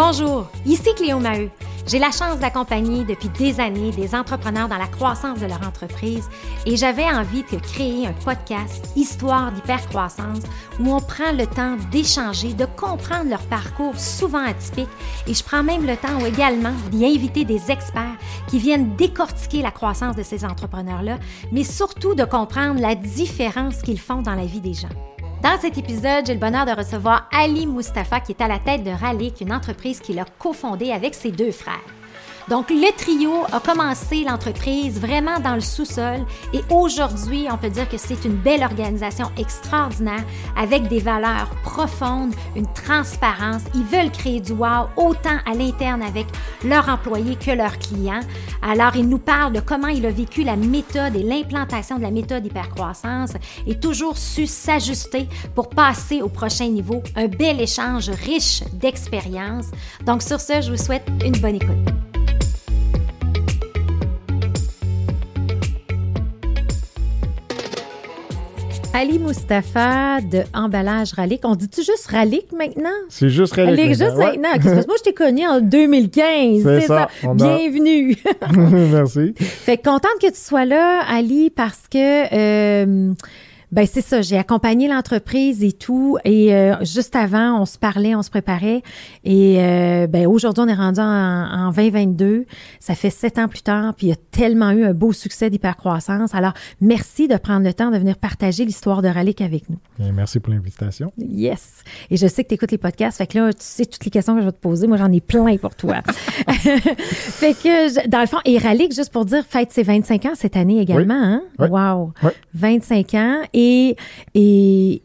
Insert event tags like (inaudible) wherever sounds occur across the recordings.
Bonjour, ici Cléo Maheu. J'ai la chance d'accompagner depuis des années des entrepreneurs dans la croissance de leur entreprise et j'avais envie de créer un podcast Histoire d'hypercroissance où on prend le temps d'échanger, de comprendre leur parcours souvent atypique et je prends même le temps également d'y inviter des experts qui viennent décortiquer la croissance de ces entrepreneurs-là, mais surtout de comprendre la différence qu'ils font dans la vie des gens. Dans cet épisode, j'ai le bonheur de recevoir Ali Mustafa qui est à la tête de Ralik, une entreprise qu'il a cofondée avec ses deux frères. Donc, le trio a commencé l'entreprise vraiment dans le sous-sol et aujourd'hui, on peut dire que c'est une belle organisation extraordinaire avec des valeurs profondes, une transparence. Ils veulent créer du wow autant à l'interne avec leurs employés que leurs clients. Alors, ils nous parlent de comment il a vécu la méthode et l'implantation de la méthode hypercroissance et toujours su s'ajuster pour passer au prochain niveau. Un bel échange riche d'expériences. Donc, sur ce, je vous souhaite une bonne écoute. Ali Mustafa de Emballage Ralik. On dit-tu juste Ralik maintenant? C'est juste Ralik. Ralik, juste maintenant. Parce que moi, je t'ai connu en (laughs) 2015. C'est ça. Bienvenue. (laughs) Merci. Fait contente que tu sois là, Ali, parce que euh, ben c'est ça, j'ai accompagné l'entreprise et tout et euh, juste avant on se parlait, on se préparait et euh, ben aujourd'hui on est rendu en, en, 2022, ça fait sept ans plus tard puis il y a tellement eu un beau succès d'hypercroissance. Alors merci de prendre le temps de venir partager l'histoire de Ralik avec nous. Bien, merci pour l'invitation. Yes. Et je sais que tu écoutes les podcasts, fait que là tu sais toutes les questions que je vais te poser, moi j'en ai plein pour toi. (laughs) fait que dans le fond et juste pour dire fête ses 25 ans cette année également hein? Wow. 25 ans et, et,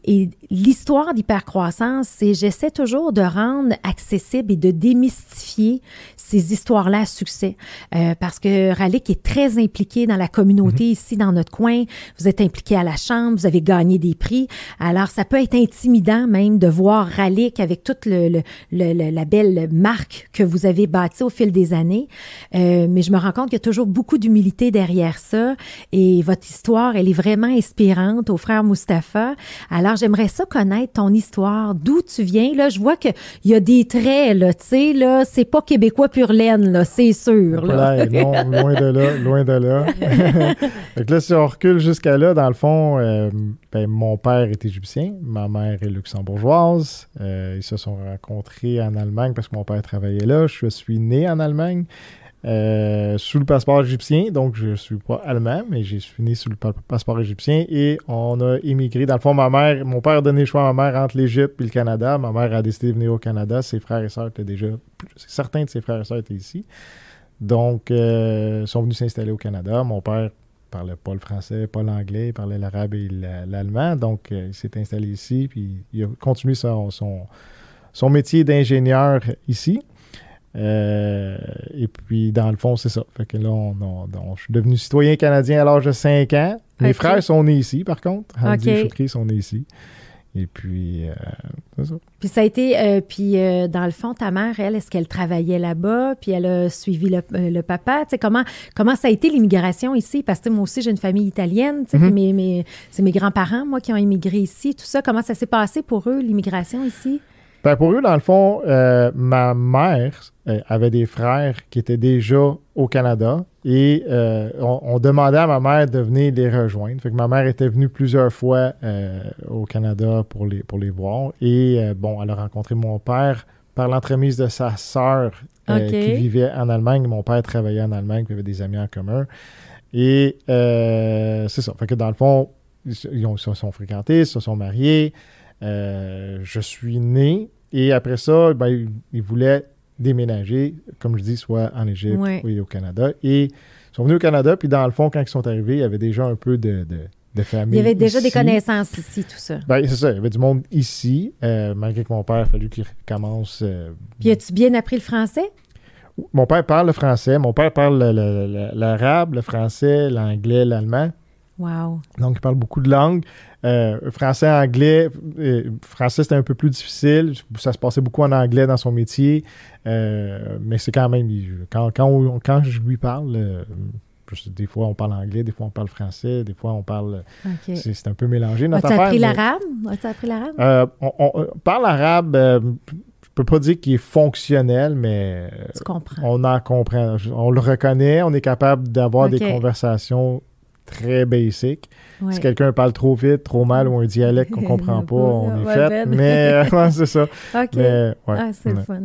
et l'histoire d'hypercroissance, c'est j'essaie toujours de rendre accessible et de démystifier ces histoires-là à succès. Euh, parce que Ralik est très impliqué dans la communauté mm-hmm. ici, dans notre coin. Vous êtes impliqué à la Chambre, vous avez gagné des prix. Alors, ça peut être intimidant même de voir Ralik avec toute le, le, le, la belle marque que vous avez bâtie au fil des années. Euh, mais je me rends compte qu'il y a toujours beaucoup d'humilité derrière ça. Et votre histoire, elle est vraiment inspirante au frère Mustapha. Alors, j'aimerais ça connaître ton histoire, d'où tu viens? Là, je vois qu'il y a des traits, là, tu sais, là, c'est pas québécois pur laine, là, c'est sûr. Là. non, (laughs) loin de là, loin de là. (laughs) Donc là, si on recule jusqu'à là, dans le fond, euh, ben, mon père est égyptien, ma mère est luxembourgeoise. Euh, ils se sont rencontrés en Allemagne parce que mon père travaillait là. Je suis né en Allemagne. Euh, sous le passeport égyptien. Donc, je ne suis pas allemand, mais je suis né sous le passeport égyptien et on a émigré. Dans le fond, ma mère, mon père a donné le choix à ma mère entre l'Égypte et le Canada. Ma mère a décidé de venir au Canada. Ses frères et sœurs étaient déjà. Certains de ses frères et sœurs étaient ici. Donc, euh, sont venus s'installer au Canada. Mon père parlait pas le français, pas l'anglais, il parlait l'arabe et l'allemand. Donc, euh, il s'est installé ici, puis il a continué son, son métier d'ingénieur ici. Euh, et puis, dans le fond, c'est ça. Fait que là, on, je suis devenu citoyen canadien à l'âge de 5 ans. Mes frères sont nés ici, par contre. Hamdi et Choukri sont nés ici. Et puis, euh, c'est ça. Puis ça a été, euh, puis dans le fond, ta mère, elle, est-ce qu'elle travaillait là-bas? Puis elle a suivi le, papa? Tu sais, comment, comment ça a été l'immigration ici? Parce que moi aussi, j'ai une famille italienne. Tu sais, mm-hmm. c'est mes grands-parents, moi, qui ont immigré ici. Tout ça, comment ça s'est passé pour eux, l'immigration ici? Ben pour eux, dans le fond, ma mère, euh, avait des frères qui étaient déjà au Canada et euh, on, demandait à ma mère de venir les rejoindre. Fait que ma mère était venue plusieurs fois euh, au Canada pour les, pour les voir. Et bon, elle a rencontré mon père par l'entremise de sa sœur qui vivait en Allemagne. Mon père travaillait en Allemagne, il avait des amis en commun. Et c'est ça. Fait que dans le fond, ils, se sont fréquentés, ils se sont mariés. Je suis né et après ça, ben, ils, ils voulaient déménager, comme je dis, soit en Égypte ou au Canada. Et ils sont venus au Canada, puis dans le fond, quand ils sont arrivés, il y avait déjà un peu de, de, famille. Il y avait déjà des connaissances ici, tout ça. Ben, c'est ça, il y avait du monde ici, euh, malgré que mon père a fallu qu'il commence. Euh, puis as-tu bien appris le français? Mon père parle le français. Mon père parle l'arabe, le, français, l'anglais, l'allemand. Wow. Donc, il parle beaucoup de langues. Euh, français, anglais. Euh, français, c'était un peu plus difficile. Ça se passait beaucoup en anglais dans son métier. Euh, mais c'est quand même. Quand, quand, quand je lui parle, des fois on parle anglais, des fois on parle français, des fois on parle. C'est un peu mélangé. As-tu appris l'arabe? As-tu appris l'arabe? on, parle arabe peux pas dire qu'il est fonctionnel, mais on en comprend. On le reconnaît, on est capable d'avoir des conversations très. Ouais. Si quelqu'un parle trop vite, trop mal ou un dialecte qu'on (laughs) comprend pas, on est fait. ben. Mais euh, (laughs) ouais, c'est ça. OK. Mais, ouais, Ah, c'est le ouais, fun.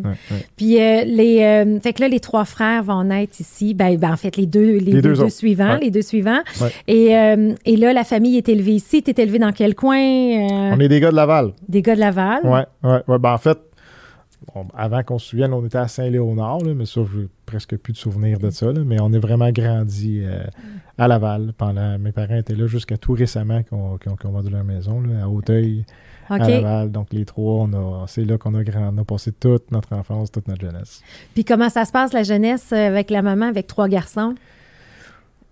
Puis euh, les euh, fait que là les trois frères vont naître ici. Ben, ben, en fait les deux les, deux, deux deux autres. suivants, les deux suivants. Et euh, et là la famille est élevée ici. T'es élevé dans quel coin On est des gars de Laval. Des gars de Laval. Ouais, ouais, ouais. Ben, en fait, bon, avant qu'on se souvienne, on était à Saint-Léonard, mais ça, j'ai presque plus de souvenirs de ça. là, mais on est vraiment grandi euh, à Laval. Pendant, mes parents étaient là jusqu'à tout récemment qu'on qu'on- qu'on vendu leur maison, là, à Hauteuil, à Laval. Donc, les trois, c'est là qu'on a, grand- on a passé toute notre enfance, toute notre jeunesse. Puis comment ça se passe la jeunesse euh, avec la maman avec trois garçons?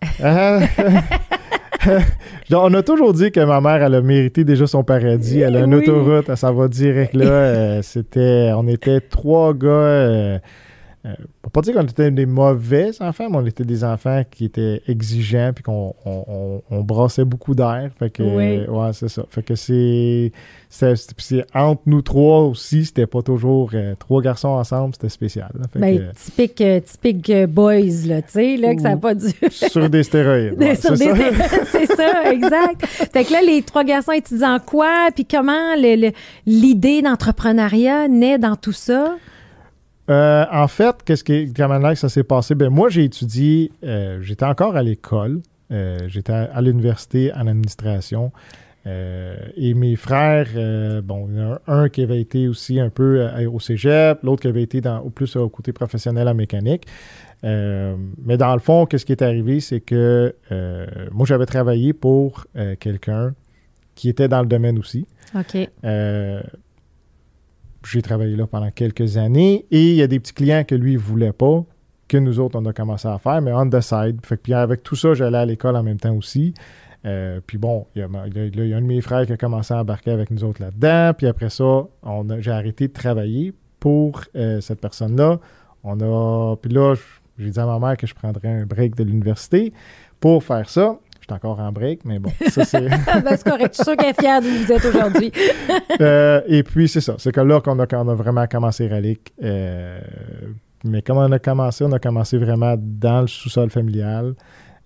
(laughs) Ah, on a toujours dit que ma mère, elle a mérité déjà son paradis. Elle a une Oui. autoroute, s'en va direct là. Euh, c'était, on était trois gars. Euh, euh, on pas dire qu'on était des mauvais enfants, mais on était des enfants qui étaient exigeants puis qu'on on, on- on brassait beaucoup d'air. Fait que, Oui. ouais, c'est ça. Fait que c'est, entre nous trois aussi, c'était pas toujours euh, trois garçons ensemble, c'était spécial. là. Fait Ben, que, typique euh, typique euh, boys là, tu sais là que ça n'a pas dû (laughs) sur des stéroïdes. ouais, Sur c'est des- ça. (laughs) c'est ça, exact. Fait que là, les trois garçons étudient quoi, puis comment l'idée d'entrepreneuriat naît dans tout ça? Euh, en fait, qu'est-ce qui, comment ça s'est passé? Ben, moi, j'ai étudié, euh, j'étais encore à l'école, euh, j'étais à, à l'université en administration. euh, et mes frères, euh, bon, il y en a un, qui avait été aussi un peu euh, au cégep, l'autre qui avait été dans, au plus au côté professionnel en mécanique. Euh, mais dans le fond, qu'est-ce qui est arrivé, c'est que euh, moi, j'avais travaillé pour quelqu'un qui était dans le domaine aussi. OK. J'ai travaillé là pendant quelques années et il y a des petits clients que lui ne voulait pas, que nous autres, on a commencé à faire, mais on the puis avec tout ça, j'allais à l'école en même temps aussi. Euh, puis bon, il y, a, il y a- un de mes frères qui a commencé à embarquer avec nous autres là-dedans. Puis après ça, j'ai arrêté de travailler pour euh, cette personne-là. On a. Puis là, j'ai dit à ma mère que je prendrais un break de l'université pour faire ça. J'étais encore en break, mais bon, ça c'est. (laughs) Ben, c'est correct. Je suis sûre qu'elle est fière d'où vous êtes aujourd'hui. (laughs) Euh, et puis, c'est ça. C'est que là qu'on a, qu'on a vraiment commencé Relic. Euh, mais comment on a commencé? On a commencé vraiment dans le sous-sol familial.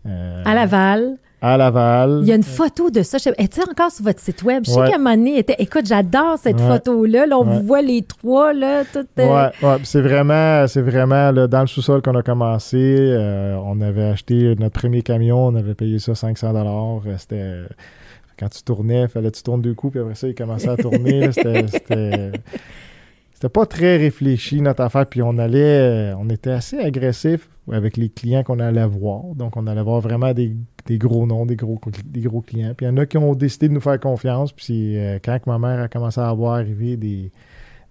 euh, À Laval. À Laval. Il y a une photo de ça. Est-il encore sur votre site web? Je sais qu'à un moment donné, était- écoute, j'adore cette Ouais. photo-là. Là, on Ouais. vous voit les trois, là, tout. euh, Ouais, ouais, puis c'est vraiment, c'est vraiment là, dans le sous-sol qu'on a commencé. Euh, on avait acheté notre premier camion, on avait payé ça 500 dollars. C'était quand tu tournais, fallait que tu tournes deux coups, puis après ça, il commençait à tourner. C'était, (laughs) c'était, pas très réfléchi notre affaire. Puis on allait, on était assez agressif avec les clients qu'on allait voir. Donc on allait voir vraiment des, des gros noms, des gros, des gros clients. Puis il y en a qui ont décidé de nous faire confiance. Puis euh, quand que ma mère a commencé à voir arriver des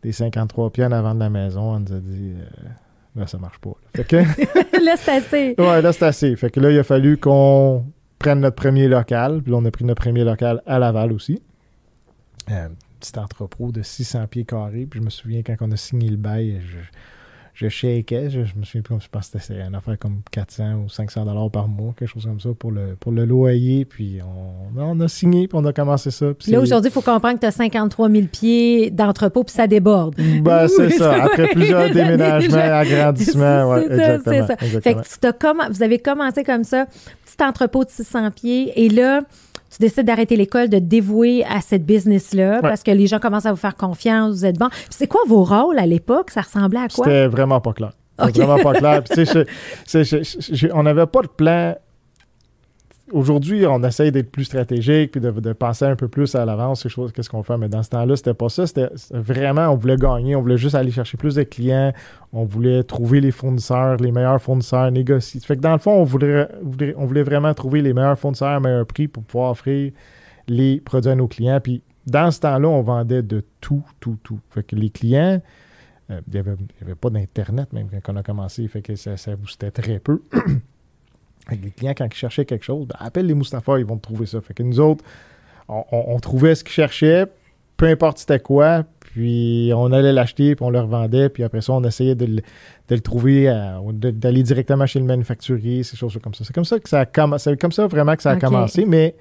des 53 pieds en avant de la maison, on nous a dit euh, là, ça marche pas. là. Que, (laughs) là, c'est assez. ouais, là, c'est assez. Fait que là, il a fallu qu'on prenne notre premier local. Puis là, on a pris notre premier local à Laval aussi. Euh, petit entrepôt de 600 pieds carrés. Puis je me souviens quand on a signé le bail, je, je shakeais. Je, je me souviens plus, je pense que c'était une affaire comme 400 ou 500 dollars par mois, quelque chose comme ça pour le, pour le loyer. Puis on, on a signé, puis on a commencé ça. Puis Là, aujourd'hui, il faut comprendre que tu as 53 000 pieds d'entrepôt, puis ça déborde. Ben, c'est Oui, ça. ça- Après plusieurs (laughs) déménagements, agrandissements, ouais, C'est ça, exactement. c'est ça. Fait que tu comm- vous avez commencé comme ça, petit entrepôt de 600 pieds, et là, tu décides d'arrêter l'école, de te dévouer à cette business-là, parce que les gens commencent à vous faire confiance, vous êtes bon. C'est quoi vos rôles à l'époque? Ça ressemblait à quoi? C'était vraiment pas clair. C'était Ok. vraiment pas clair. Puis, tu sais, je- je- je- je- on n'avait pas de plan. Aujourd'hui, on essaye d'être plus stratégique puis de, penser un peu plus à l'avance, qu'est-ce qu'on fait. Mais dans ce temps-là, c'était pas ça. C'était vraiment, on voulait gagner, on voulait juste aller chercher plus de clients, on voulait trouver les fournisseurs, les meilleurs fournisseurs, négocier. Fait que dans le fond, on voulait, on voulait vraiment trouver les meilleurs fournisseurs à meilleur prix pour pouvoir offrir les produits à nos clients. Puis dans ce temps-là, on vendait de tout, tout, tout. Fait que les clients, euh, il n'y avait pas d'Internet même quand on a commencé, fait que ça, ça boostait très peu. (clears throat) Les clients, quand ils cherchaient quelque chose, ben, appelle les Mustapha, ils vont te trouver ça. Fait que nous autres, on, on- on trouvait ce qu'ils cherchaient, peu importe c'était quoi, puis on allait l'acheter, puis on le revendait, puis après ça, on essayait de le, de le trouver, de- d'aller directement chez le manufacturier, ces choses comme ça. C'est comme ça que ça a commencé, c'est comme ça vraiment que ça a commencé, mais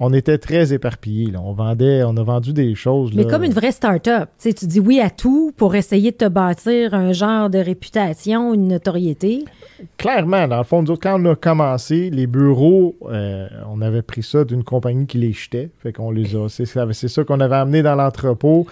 on était très éparpillés. Là. On vendait, on a vendu des choses. Mais comme une vraie start-up. Tu dis oui à tout pour essayer de te bâtir un genre de réputation, une notoriété. Clairement, dans le fond, nous autres, quand on a commencé, les bureaux, euh, on avait pris ça d'une compagnie qui les jetait. Fait qu'on les a. (laughs) C'est ça, c'est ça qu'on avait amené dans l'entrepôt.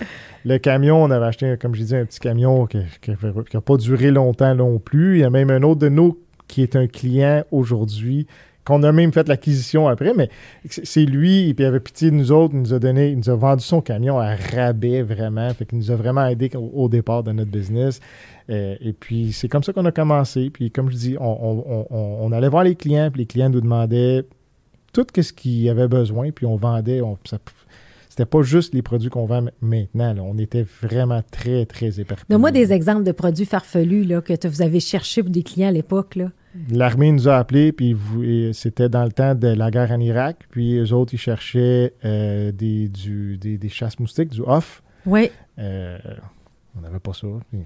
Le camion, on avait acheté, comme je disais, un petit camion qui n'a pas duré longtemps non plus. Il y a même un autre de nous qui est un client aujourd'hui qu'on a même fait l'acquisition après, mais c'est lui, puis il avait pitié de nous autres, il nous a donné, il nous a vendu son camion à rabais vraiment, fait qu'il nous a vraiment aidé au, au départ de notre business. Euh, et puis c'est comme ça qu'on a commencé. Puis comme je dis, on, on, on, allait voir les clients, puis les clients nous demandaient tout ce qu'ils avaient besoin, puis on vendait. On, ça, c'était pas juste les produits qu'on vend maintenant. Là. On était vraiment très, très éparpillés. Donne-moi des exemples de produits farfelus là, que vous avez cherchés pour des clients à l'époque. Là. L'armée nous a appelés, puis c'était dans le temps de la guerre en Irak. Puis eux autres, ils cherchaient euh, des, du, des, des chasse-moustiques, du off. Oui. Euh, on n'avait pas ça. Puis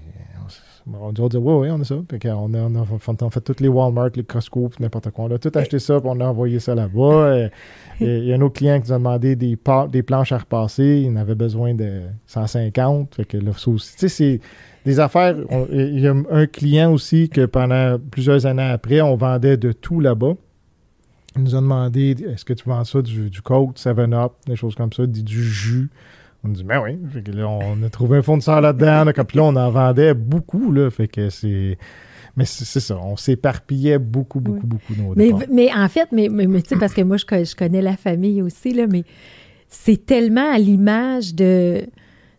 on, on, dit, oui, oui, on a ça. Puis on, a, on, a, on a fait tous les Walmart, les Costco, n'importe quoi. On a tout acheté ça, puis on a envoyé ça là-bas. (laughs) Il y a un autre client qui nous a demandé des, des planches à repasser. Il en avait besoin de 150. Fait que là, ça aussi. Tu sais, c'est des affaires. Il y a un client aussi que pendant plusieurs années après, on vendait de tout là-bas. Il nous a demandé est-ce que tu vends ça du, du Coke, 7-Up, des choses comme ça, du, jus. On dit, ben oui. Fait que là, on a trouvé un fournisseur là-dedans. Puis là, on en vendait beaucoup. Là, fait que c'est. Mais c'est ça, on s'éparpillait beaucoup, beaucoup, oui. beaucoup. Nos mais, mais, en fait, mais, mais, mais tu sais, parce que moi, je, je, connais la famille aussi, là, mais c'est tellement à l'image de,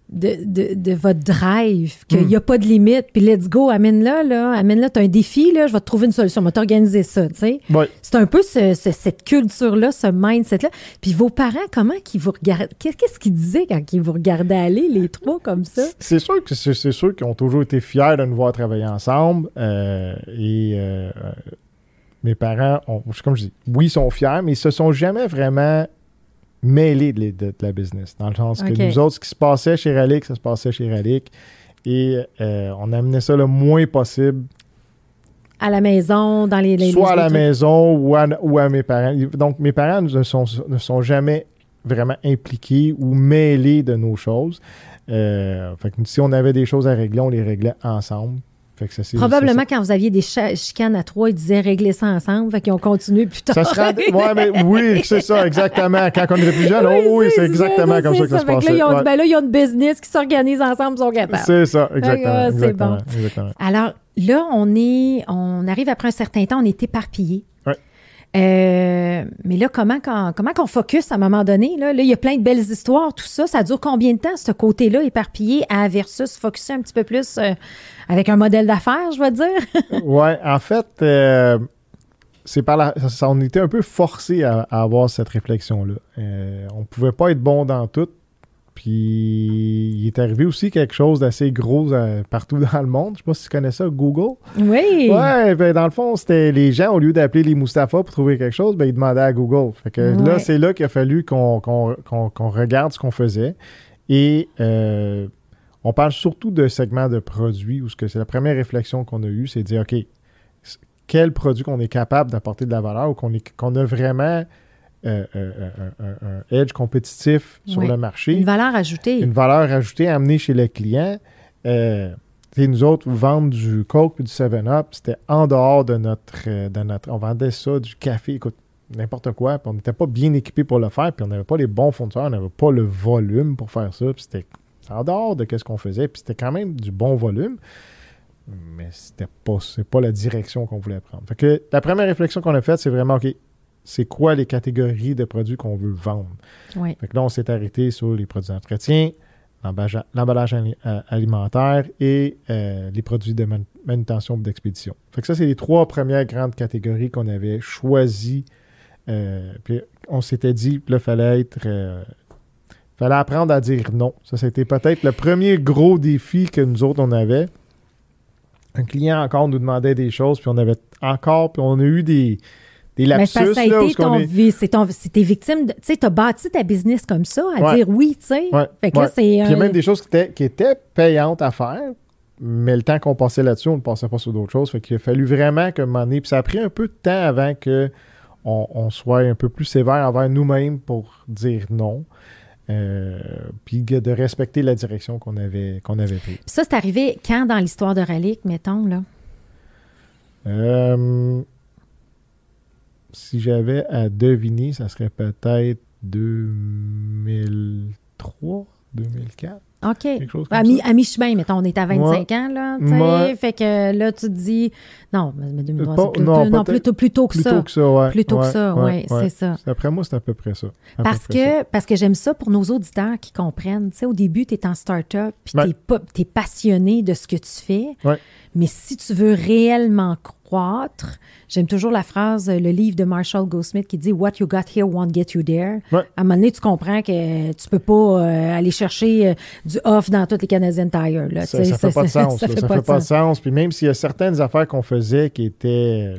de, de, de, votre drive qu'il n'y Hmm. a pas de limite. Puis let's go, amène-la, là. Amène-la, tu as un défi, là, je vais te trouver une solution, on va t'organiser ça, tu sais. C'est un peu ce, ce, cette culture-là, ce mindset-là. Puis vos parents, comment qu'ils vous regardent? Qu'est-ce qu'ils disaient quand ils vous regardaient aller, les trois, comme ça? C'est sûr que c'est sûr qu'ils ont toujours été fiers de nous voir travailler ensemble. Euh, et euh, mes parents, ont, comme je dis, oui, ils sont fiers, mais ils se sont jamais vraiment mêlés de, de, de la business. Dans le sens que nous autres, ce qui se passait chez Relic, ça se passait chez Relic. Et euh, on amenait ça le moins possible, À la maison, dans les... les soit à la maison ou à, ou à mes parents. Donc, mes parents ne sont, ne sont jamais vraiment impliqués ou mêlés de nos choses. Euh, fait que si on avait des choses à régler, on les réglait ensemble. Fait que ça, c'est- Probablement quand vous aviez des chicanes à trois, ils disaient régler ça ensemble, fait qu'ils ont continué plus tard. ça. Ça se rendait- (laughs) ouais, mais oui, c'est ça, exactement. Quand on était plus jeune, oh oui, c'est exactement comme ça que ça se passait. Là, ils ont Ouais. ben là, ils ont une business qui s'organise ensemble, ils sont capables. C'est ça, exactement. C'est bon. exactement. Alors là, on est, on arrive après un certain temps, on est éparpillé. Euh, mais là, comment qu'on comment focus à un moment donné? Là? là, il y a plein de belles histoires, tout ça. Ça dure combien de temps, ce côté-là, éparpillé, à versus focuser un petit peu plus euh, avec un modèle d'affaires, je vais dire? (laughs) Ouais, en fait, euh, ça, on était un peu forcé à, à avoir cette réflexion-là. On pouvait pas être bon dans tout. Puis il est arrivé aussi quelque chose d'assez gros euh, partout (laughs) dans le monde. Je sais pas si tu connais ça, Google. Oui. Ouais, ben dans le fond, c'était les gens, au lieu d'appeler les Mustapha pour trouver quelque chose, ben ils demandaient à Google. Fait que Ouais. là, c'est là qu'il a fallu qu'on regarde ce qu'on faisait. Et euh, on parle surtout de segments de produits où c'est la première réflexion qu'on a eue, c'est de dire, OK, quel produit qu'on est capable d'apporter de la valeur ou qu'on qu'on a vraiment euh, euh, un, edge compétitif sur Oui. le marché Une valeur ajoutée. une valeur ajoutée à amener chez le client. Euh, nous autres, vendre du Coke et du 7-Up, c'était en dehors de notre, euh, de notre... On vendait ça, du café, écoute, n'importe quoi. Puis on n'était pas bien équipé pour le faire, puis on n'avait pas les bons fournisseurs, on n'avait pas le volume pour faire ça. Puis c'était en dehors de ce qu'on faisait, puis c'était quand même du bon volume. Mais c'était pas, c'est pas la direction qu'on voulait prendre. Fait que la première réflexion qu'on a faite, c'est vraiment, OK, c'est quoi les catégories de produits qu'on veut vendre? Oui. Fait que là, on s'est arrêté sur les produits d'entretien, l'emballage euh, alimentaire et euh, les produits de man- manutention ou d'expédition. Fait que ça, c'est les trois premières grandes catégories qu'on avait choisies. Euh, puis on s'était dit, là, fallait être... euh, fallait apprendre à dire non. Ça, c'était peut-être le premier gros défi que nous autres, on avait. Un client encore nous demandait des choses, puis on avait encore, puis on a eu des, des Mais lapsus. c'est parce que ça a là, c'est ton, c'est tes victimes. de- Tu sais, t'as bâti ta business comme ça, à Ouais. dire oui, tu sais. Ouais, Fait que ouais. là, c'est. Puis il y a même des choses qui étaient, qui étaient payantes à faire, mais le temps qu'on passait là-dessus, on ne passait pas sur d'autres choses. Fait qu'il a fallu vraiment qu'à un moment donné, puis ça a pris un peu de temps avant que on, soit un peu plus sévère envers nous-mêmes pour dire non. Euh, puis de respecter la direction qu'on avait, qu'on avait prise. Ça, c'est arrivé quand dans l'histoire de Relic, mettons, là? Euh, si j'avais à deviner, ça serait peut-être 2003, 2004. OK. À, mi-chemin, mettons, on est à 25 ans, là. Fait que là, tu te dis. Non, mais 2003, c'est non, plutôt, plutôt que plutôt ça. Que ça ouais. Plutôt que ça, oui, c'est ça. Après moi, c'est à peu près ça. Parce que, parce que j'aime ça pour nos auditeurs qui comprennent. Tu sais, au début, tu es en start-up, puis tu es, passionné de ce que tu fais. Mais si tu veux réellement croître, j'aime toujours la phrase, le livre de Marshall Goldsmith qui dit What you got here won't get you there. À un moment donné, tu comprends que tu peux pas euh, aller chercher euh, du off dans toutes les Canadian Tire. Là, ça, ça fait pas de sens. Ça, fait, pas, de sens. Puis même s'il y a certaines affaires qu'on faisait qui étaient,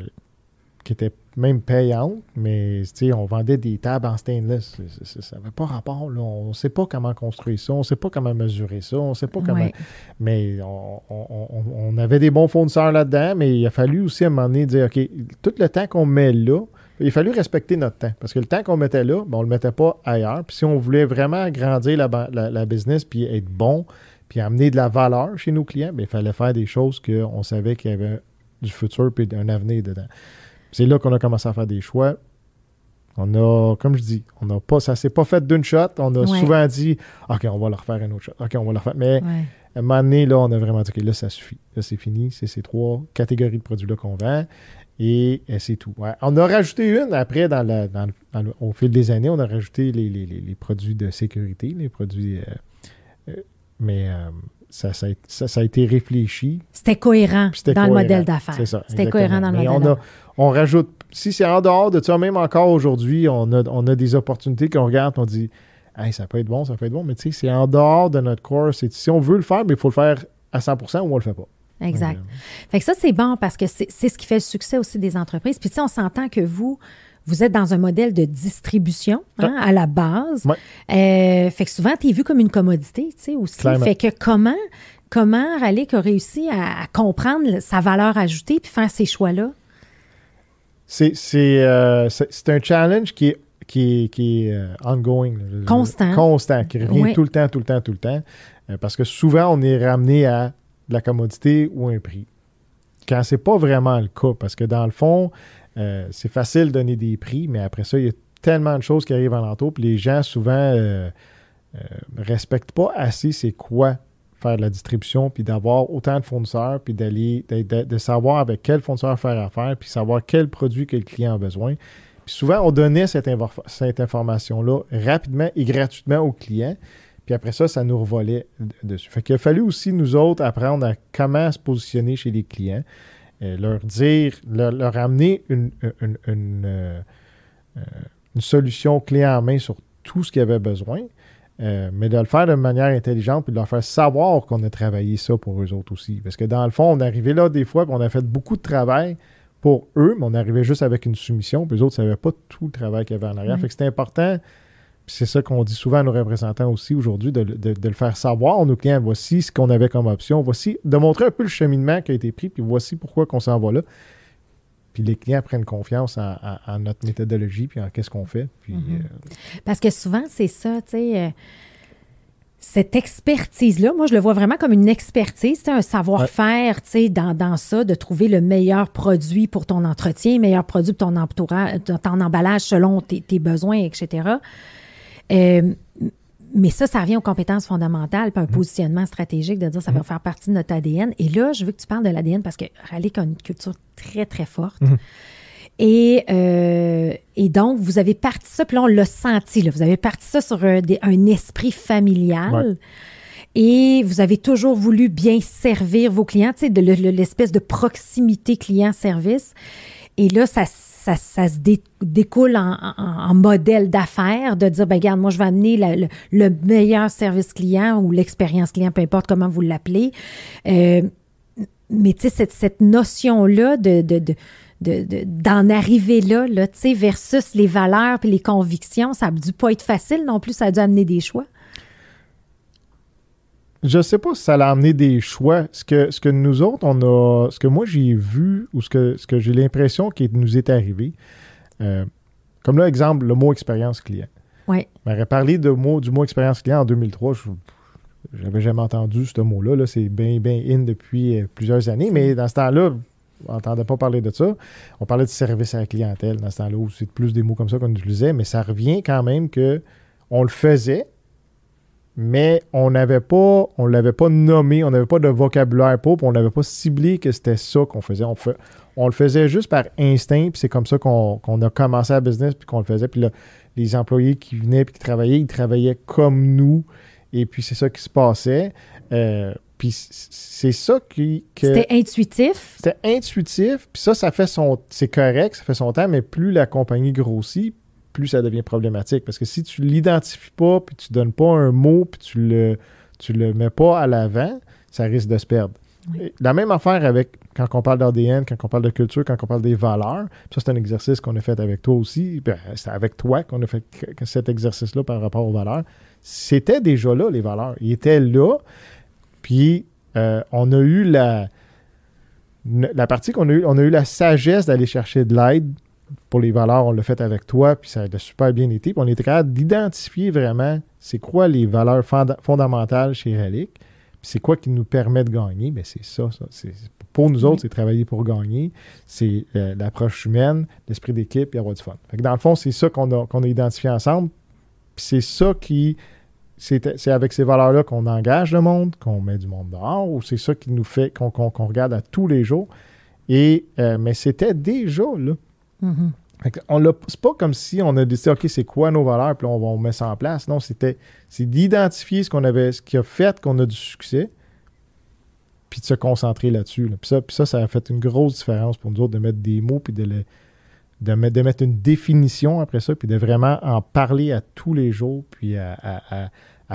qui étaient même payante, mais on vendait des tables en stainless. Ça n'avait pas rapport. On ne sait pas comment construire ça, on ne sait pas comment mesurer ça, on ne sait pas comment. Mais on, avait des bons fournisseurs là-dedans, mais il a fallu aussi à un moment donné dire OK, tout le temps qu'on met là, il a fallu respecter notre temps. Parce que le temps qu'on mettait là, ben, on ne le mettait pas ailleurs. Puis si on voulait vraiment agrandir la, business puis être bon, puis amener de la valeur chez nos clients, bien, il fallait faire des choses qu'on savait qu'il y avait du futur puis un avenir dedans. C'est là qu'on a commencé à faire des choix. On a, comme je dis, on n'a pas, ça s'est pas fait d'une shot. On a souvent dit, OK, on va le refaire un autre shot. OK, on va le refaire. Mais à un moment donné, là, on a vraiment dit, OK, là, ça suffit. Là, c'est fini. C'est ces trois catégories de produits-là qu'on vend. Et, c'est tout. On a rajouté une après, dans, la, au fil des années, on a rajouté les, produits de sécurité, les produits. Euh, euh, mais euh, ça, ça, a été réfléchi. C'était cohérent dans le modèle d'affaires. C'est ça. C'était cohérent dans le modèle on, on rajoute, si c'est en dehors de ça, même encore aujourd'hui, on a, on a des opportunités qu'on regarde, on dit, hey, ça peut être bon, ça peut être bon, mais tu sais, c'est en dehors de notre course. Si on veut le faire, mais il faut le faire à 100 ou on le fait pas. Exact. fait que ça, c'est bon parce que c'est ce qui fait le succès aussi des entreprises. Puis, tu sais, on s'entend que vous, vous êtes dans un modèle de distribution hein, à la base. Euh, fait que souvent, tu es vu comme une commodité, tu sais, aussi. Fait que comment, comment Raleigh a réussi à, comprendre sa valeur ajoutée puis faire ces choix-là? Euh, c'est un challenge qui est, qui qui euh, ongoing. Constant. Constant, qui revient tout le temps, tout le temps, tout le temps. parce que souvent, on est ramené à de la commodité ou un prix. Quand c'est pas vraiment le cas, parce que dans le fond, euh, c'est facile de donner des prix, mais après ça, il y a tellement de choses qui arrivent alentour, puis les gens souvent ne euh, euh, respectent pas assez c'est quoi faire la distribution, puis d'avoir autant de fournisseurs, puis d'aller de, savoir avec quel fournisseur faire affaire, puis savoir quel produit que le client a besoin. Puis souvent, on donnait cette, information-là rapidement et gratuitement au client. Puis après ça, ça nous revolait dessus. Fait qu'il a fallu aussi, nous autres, apprendre à comment se positionner chez les clients. Euh, leur dire, leur, amener une, une, une, euh, euh, solution clé en main sur tout ce qu'ils avaient besoin, mais de le faire de manière intelligente et de leur faire savoir qu'on a travaillé ça pour eux autres aussi. Parce que dans le fond, on arrivait là des fois, puis on a fait beaucoup de travail pour eux, mais on arrivait juste avec une soumission, puis eux autres ne savaient pas tout le travail qu'il y avait en arrière. Fait que c'était important c'est ça qu'on dit souvent à nos représentants aussi aujourd'hui, de, le faire savoir à nos clients. Voici ce qu'on avait comme option. Voici, de montrer un peu le cheminement qui a été pris, puis voici pourquoi qu'on s'en va là. Puis les clients prennent confiance en, notre méthodologie, puis en qu'est-ce qu'on fait. Puis, mm-hmm. euh, Parce que souvent, c'est ça, tu sais. Euh, cette expertise-là, moi, je le vois vraiment comme une expertise, un savoir-faire, tu sais, dans, dans, ça, de trouver le meilleur produit pour ton entretien, le meilleur produit pour ton, entourage, ton emballage selon tes, tes besoins, etc. Euh, mais ça, ça revient aux compétences fondamentales, puis un mm. positionnement stratégique de dire ça va mm. faire partie de notre ADN. Et là, je veux que tu parles de l'ADN parce que Raleigh a une culture très, très forte. Mm. Et, euh, et donc, vous avez parti ça, puis là, on l'a senti, là, vous avez parti ça sur un, un esprit familial. Et vous avez toujours voulu bien servir vos clients, tu sais, de l'espèce de proximité client-service. Et là, ça ça, se découle en, modèle d'affaires, de dire, ben regarde, moi, je vais amener le, meilleur service client ou l'expérience client, peu importe comment vous l'appelez. Euh, mais tu sais, cette, cette notion-là de, d'en arriver là, là tu sais, versus les valeurs et les convictions, ça n'a dû pas être facile non plus, ça a dû amener des choix. Je sais pas si ça a amené des choix. Ce que, ce que nous autres, on a. Ce que moi j'ai vu ou ce que, ce que j'ai l'impression qui nous est arrivé, euh, comme là, exemple, le mot expérience client. Oui. M'aurais parlé de mot, du mot expérience client en 2003. Je n'avais jamais entendu ce mot-là. -là, c'est bien, bien in depuis euh, plusieurs années. Mais dans ce temps-là, on n'entendait pas parler de ça. On parlait de service à la clientèle dans ce temps-là, où c'est plus des mots comme ça qu'on utilisait. Mais ça revient quand même que on le faisait, mais on n'avait pas, on l'avait pas nommé, on n'avait pas de vocabulaire pour, on n'avait pas ciblé que c'était ça qu'on faisait. On, fait, on le faisait juste par instinct, puis c'est comme ça qu'on a commencé à business, puis qu'on le faisait. Puis là, les employés qui venaient puis qui travaillaient, ils travaillaient comme nous, et puis c'est ça qui se passait. Euh, puis c'est ça qui. C'était intuitif? C'était intuitif, puis ça, ça fait son. C'est correct, ça fait son temps, mais plus la compagnie grossit, plus ça devient problématique. Parce que si tu l'identifies pas, puis tu donnes pas un mot, puis tu le, tu le mets pas à l'avant, ça risque de se perdre. La même affaire avec quand on parle d'ADN, quand on parle de culture, quand on parle des valeurs. Ça, c'est un exercice qu'on a fait avec toi aussi. Ben, c'est avec toi qu'on a fait cet exercice-là par rapport aux valeurs. C'était déjà là, les valeurs. Ils étaient là. Puis, euh, on a eu la, la partie qu'on a eu, on a eu la sagesse d'aller chercher de l'aide pour les valeurs, on l'a fait avec toi, puis ça a super bien été. Puis on était capable d'identifier vraiment c'est quoi les valeurs fondamentales chez Relic, puis c'est quoi qui nous permet de gagner. Bien, c'est ça, ça. pour nous autres, c'est travailler pour gagner. C'est euh, l'approche humaine, l'esprit d'équipe et avoir du fun. dans le fond, c'est ça qu'on a, qu'on a identifié ensemble. Puis c'est ça qui. C'est avec ces valeurs-là qu'on engage le monde, qu'on met du monde dehors, ou c'est ça qui nous fait qu'on regarde à tous les jours. Et, euh, mais c'était déjà là. Mm C'est pas comme si on a décidé, OK, c'est quoi nos valeurs, puis on va on met ça en place. Non, c'était c'est d'identifier ce qu'on avait, ce qui a fait qu'on a du succès, puis de se concentrer là-dessus. Puis, ça, puis ça, ça a fait une grosse différence pour nous autres de mettre des mots, puis de, de, mettre, une définition après ça, puis de vraiment en parler à tous les jours, puis à,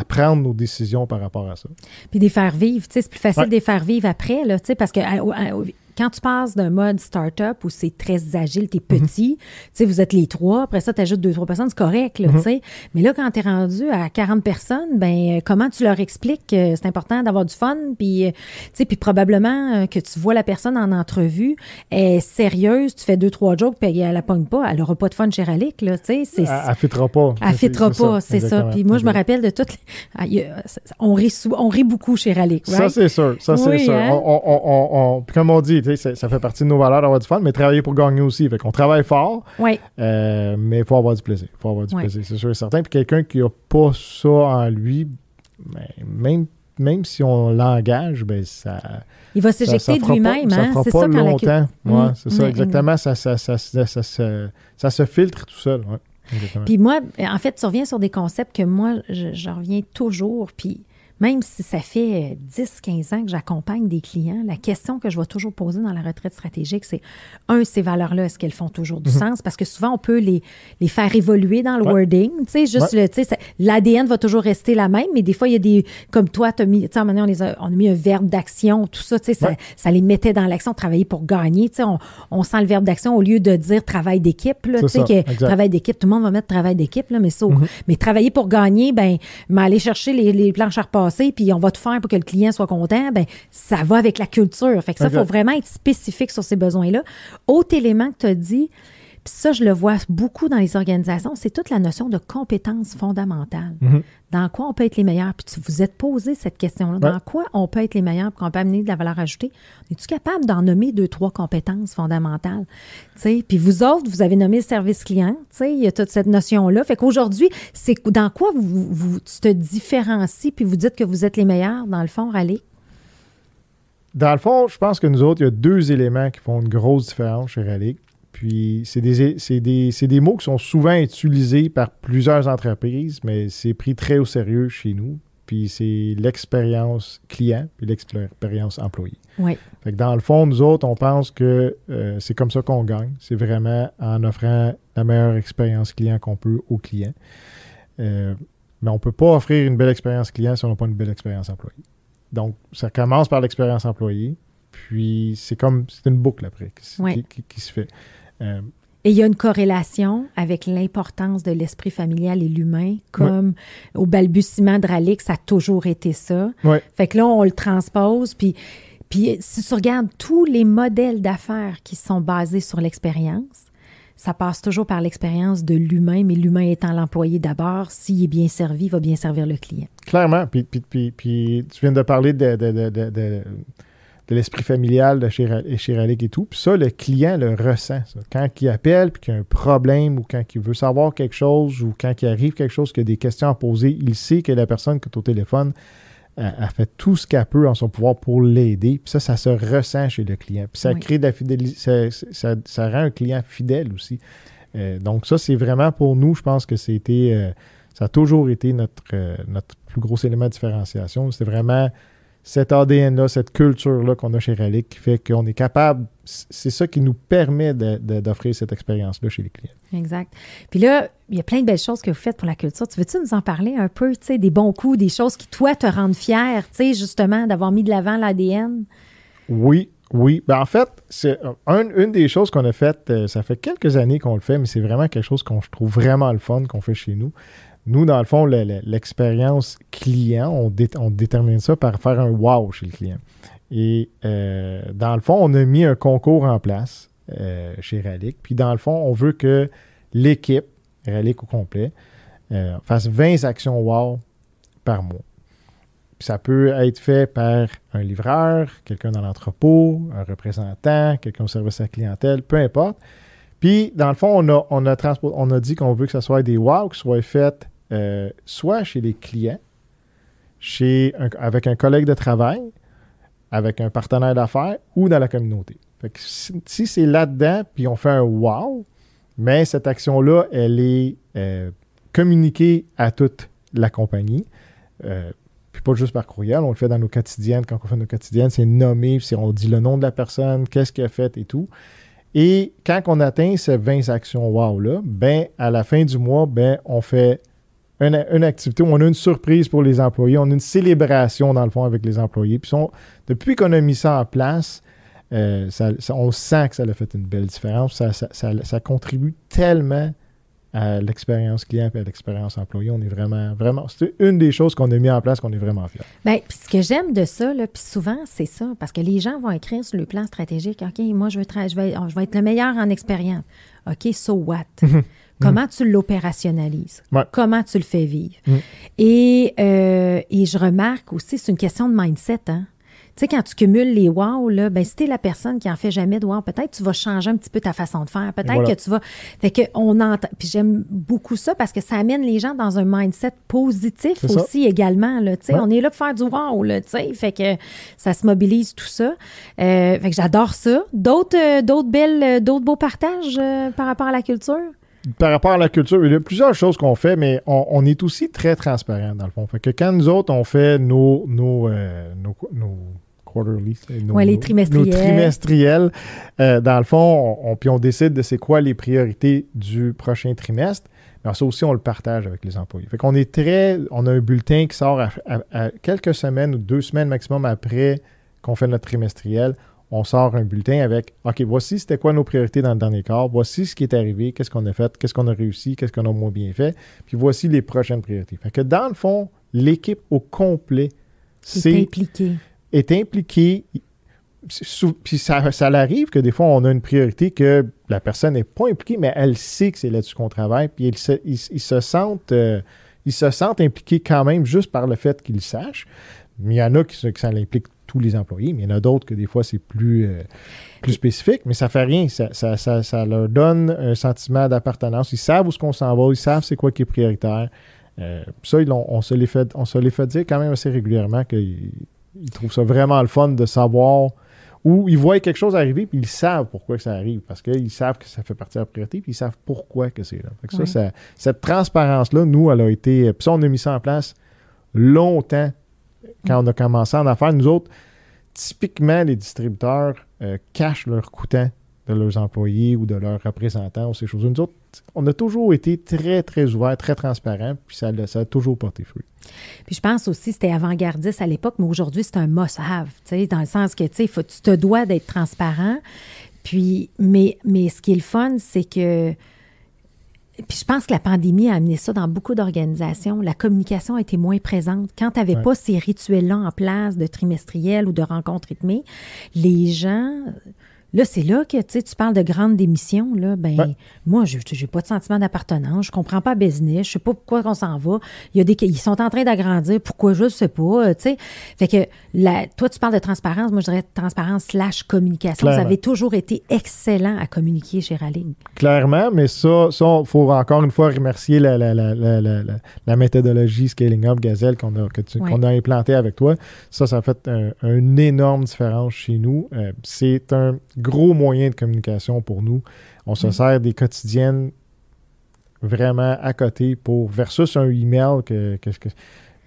prendre nos décisions par rapport à ça. Puis des faire vivre, tu sais, c'est plus facile de les faire vivre après, là, tu sais, parce que quand tu passes d'un mode start-up où c'est très agile, tu es mhm. petit, tu sais, vous êtes les trois, après ça, tu ajoutes deux, trois personnes, c'est correct, là, tu mhm. sais. Mais là, quand tu es rendu à 40 personnes, ben comment tu leur expliques que c'est important d'avoir du fun, puis, euh, tu sais, puis probablement euh, que tu vois la personne en entrevue, est sérieuse, tu fais deux, trois jokes, puis elle la pogne pas, elle aura pas de fun chez Ralik, là, tu sais. Elle, elle fêtera pas. Elle fêtera pas, c'est ça. Puis moi, je me rappelle de toutes ah, On rit, on rit beaucoup chez Ralik, Ça, c'est sûr, ça, c'est sûr. Hein? On, comme on dit, ça fait partie de nos valeurs d'avoir du fun, mais travailler pour gagner aussi. Fait qu'on travaille fort, euh, mais il faut avoir du plaisir. Il faut avoir du plaisir, c'est sûr et certain. Puis quelqu'un qui n'a pas ça en lui, ben, même, même si on l'engage, ben ça. Il va s'éjecter de lui-même, hein? C'est ça longtemps. La... c'est ça, exactement. Ça, ça, ça, ça, se filtre tout seul. Puis moi, en fait, tu reviens sur des concepts que moi, je, je reviens toujours. Puis même si ça fait 10-15 ans que j'accompagne des clients, la question que je vais toujours poser dans la retraite stratégique, c'est un, ces valeurs-là, est-ce qu'elles font toujours du mhm. sens? Parce que souvent, on peut les, les faire évoluer dans le wording. Tu sais, juste le, sais, l'ADN va toujours rester la même, mais des fois, il y a des, comme toi, tu as mis, tu sais, on, les a, on a mis un verbe d'action, tout ça, tu sais, ça, ça, les mettait dans l'action, travailler pour gagner. Tu sais, on, on sent le verbe d'action au lieu de dire travail d'équipe, là, tu sais, que travail d'équipe, tout le monde va mettre travail d'équipe, là, mais ça, mhm. mais travailler pour gagner, ben, mais aller chercher les, les planches à repasser, puis on va tout faire pour que le client soit content, ben ça va avec la culture. Fait que ça, il faut vraiment être spécifique sur ces besoins-là. Autre élément que tu as dit, puis ça, je le vois beaucoup dans les organisations, c'est toute la notion de compétences fondamentales. Mm-hmm. Dans quoi on peut être les meilleurs? Puis vous êtes posé cette question-là. Dans quoi on peut être les meilleurs pour qu'on peut amener de la valeur ajoutée? Es-tu capable d'en nommer deux, trois compétences fondamentales? puis vous autres, vous avez nommé le service client. Il y a toute cette notion-là. Fait qu'aujourd'hui, c'est dans quoi vous, vous, tu te différencies puis vous dites que vous êtes les meilleurs, dans le fond, Rallye? Dans le fond, je pense que nous autres, il y a deux éléments qui font une grosse différence chez Rallye. Puis, c'est des, mots qui sont souvent utilisés par plusieurs entreprises, mais c'est pris très au sérieux chez nous. Puis, c'est l'expérience client puis l'expérience employé. Oui. Fait que dans le fond, nous autres, on pense que euh, c'est comme ça qu'on gagne. C'est vraiment en offrant la meilleure expérience client qu'on peut aux clients. Euh, mais on ne peut pas offrir une belle expérience client si on n'a pas une belle expérience employée. Donc, ça commence par l'expérience employée, puis c'est comme, c'est une boucle après qui se fait. Euh, et il y a une corrélation avec l'importance de l'esprit familial et l'humain, comme au balbutiement de Ralix, ça a toujours été ça. Fait que là, on le transpose, puis, puis si tu regardes tous les modèles d'affaires qui sont basés sur l'expérience, ça passe toujours par l'expérience de l'humain, mais l'humain étant l'employé d'abord, s'il est bien servi, il va bien servir le client. Clairement. Puis, puis, puis, puis tu viens de parler de, de, de, de, de l'esprit familial de Relic et tout. Puis ça, le client le ressent. Ça. Quand il appelle, puis qu'il y a un problème, ou quand il veut savoir quelque chose, ou quand il arrive quelque chose, qu'il a des questions à poser, il sait que la personne qui est au téléphone a, fait tout ce qu'elle peut en son pouvoir pour l'aider. Puis ça, ça se ressent chez le client. Puis ça crée de la fidélité, ça, ça, rend un client fidèle aussi. Euh, donc ça, c'est vraiment pour nous, je pense que c'était, euh, ça a toujours été notre, euh, notre plus gros élément de différenciation. C'est vraiment cet ADN-là, cette culture-là qu'on a chez Relic qui fait qu'on est capable, c'est ça qui nous permet d'offrir cette expérience-là chez les clients. Exact. Puis là, il y a plein de belles choses que vous faites pour la culture. Tu veux-tu nous en parler un peu, tu sais, des bons coups, des choses qui, toi, te rendent fier, tu sais, justement, d'avoir mis de l'avant l'ADN? Oui, oui. Ben, en fait, c'est une des choses qu'on a faites, euh, ça fait quelques années qu'on le fait, mais c'est vraiment quelque chose qu'on trouve vraiment le fun qu'on fait chez nous. Nous, dans le fond, l'expérience client, on, détermine ça par faire un wow chez le client. Et euh, dans le fond, on a mis un concours en place euh, chez Relic. Puis dans le fond, on veut que l'équipe, Relic au complet, euh, fasse 20 actions wow par mois. Puis ça peut être fait par un livreur, quelqu'un dans l'entrepôt, un représentant, quelqu'un au service à la clientèle, peu importe. Puis, dans le fond, on a, on a, on a dit qu'on veut que ce soit des wow qui soient faites euh, soit chez les clients, chez avec un collègue de travail, avec un partenaire d'affaires ou dans la communauté. si, c'est là-dedans, puis on fait un wow, mais cette action-là, elle est euh, communiquée à toute la compagnie. Euh, puis pas juste par courriel, on le fait dans nos quotidiennes. Quand on fait nos quotidiennes, c'est nommé, on dit le nom de la personne, qu'est-ce qu'elle a fait et tout. Et quand on atteint ces 20 actions wow-là, ben, à la fin du mois, ben, on fait une, activité où on a une surprise pour les employés, on a une célébration dans le fond avec les employés. Puis depuis qu'on a mis ça en place, euh, on sent que ça a fait une belle différence. Ça, contribue tellement à l'expérience client et à l'expérience employé. On est vraiment, vraiment. C'est une des choses qu'on a mis en place qu'on est vraiment fiers. Bien, puis ce que j'aime de ça, puis souvent, c'est ça, parce que les gens vont écrire sur le plan stratégique OK, moi, je veux, je vais, je vais être le meilleur en expérience. OK, so what? (laughs) Comment tu l'opérationnalises? Comment tu le fais vivre? Mm. Et, euh, et je remarque aussi, c'est une question de mindset. Hein? Tu sais, quand tu cumules les wow, là, ben, si t'es la personne qui en fait jamais de wow, peut-être tu vas changer un petit peu ta façon de faire. Peut-être que tu vas. Fait que on entend. Puis j'aime beaucoup ça parce que ça amène les gens dans un mindset positif aussi également. Là, tu sais, On est là pour faire du wow, là, tu sais. Fait que ça se mobilise tout ça. Euh, fait que j'adore ça. D'autres, euh, d'autres belles, d'autres beaux partages par rapport à la culture? Par rapport à la culture, il y a plusieurs choses qu'on fait, mais on, est aussi très transparent dans le fond. Fait que quand nous autres, on fait nos, nos, euh, nos, nos quarterly, nos, les trimestriels, nos trimestriels euh, dans le fond, on, puis on décide de c'est quoi les priorités du prochain trimestre. Mais ça aussi, on le partage avec les employés. Fait qu'on est très, on a un bulletin qui sort à quelques semaines ou deux semaines maximum après qu'on fait notre trimestriel on sort un bulletin avec OK, voici c'était quoi nos priorités dans le dernier quart, voici ce qui est arrivé, qu'est-ce qu'on a fait, qu'est-ce qu'on a réussi, qu'est-ce qu'on a moins bien fait, puis voici les prochaines priorités. Fait que dans le fond, l'équipe au complet est impliquée. Est impliquée. Puis ça, ça arrive que des fois, on a une priorité que la personne n'est pas impliquée, mais elle sait que c'est là-dessus qu'on travaille, puis ils se, se sentent. Euh, ils se sentent impliqués quand même juste par le fait qu'ils sachent. Mais il y en a qui, qui ça l'implique tous les employés, mais il y en a d'autres que des fois c'est plus, euh, plus spécifique, mais ça fait rien. Ça, ça, leur donne un sentiment d'appartenance. Ils savent où ce qu'on s'en va, ils savent c'est quoi qui est prioritaire. Euh, ça, on, se les fait, on se les fait dire quand même assez régulièrement qu'ils ils trouvent ça vraiment le fun de savoir où ils voient quelque chose arriver, puis ils savent pourquoi ça arrive, parce qu'ils savent que ça fait partie de la priorité, puis ils savent pourquoi que c'est là. ça, cette transparence-là, nous, elle a été... Puis ça, on a mis ça en place longtemps quand on a commencé en affaires, nous autres, typiquement, les distributeurs euh, cachent leurs coûtants de leurs employés ou de leurs représentants ou ces choses. Nous autres, on a toujours été très, très ouverts, très transparents, puis ça, a toujours porté fruit. Puis je pense aussi c'était avant-gardiste à l'époque, mais aujourd'hui, c'est un must-have, dans le sens que, tu tu te dois d'être transparent. Puis, mais, mais ce qui est le fun, c'est que puis je pense que la pandémie a amené ça dans beaucoup d'organisations. La communication a été moins présente. Quand tu n'avais pas ces rituels-là en place de trimestriel ou de rencontres rythmées, les gens Là, c'est là que tu parles de grande démission. Là, ben, Moi, je n'ai pas de sentiment d'appartenance. Je comprends pas business. Je sais pas pourquoi on s'en va. Il y a des, ils sont en train d'agrandir. Pourquoi je ne sais pas. Euh, sais. Fait que la, toi, tu parles de transparence. Moi, je dirais transparence slash communication. Vous avez toujours été excellent à communiquer chez Raleigh. Clairement, mais ça, il faut encore une fois remercier la, la, la méthodologie Scaling Up Gazelle qu'on a, qu'on a implantée avec toi. Ça, ça a fait une énorme différence chez nous. Euh, c'est un gros moyen de communication pour nous. On se sert des quotidiennes vraiment à côté pour versus un email que, que,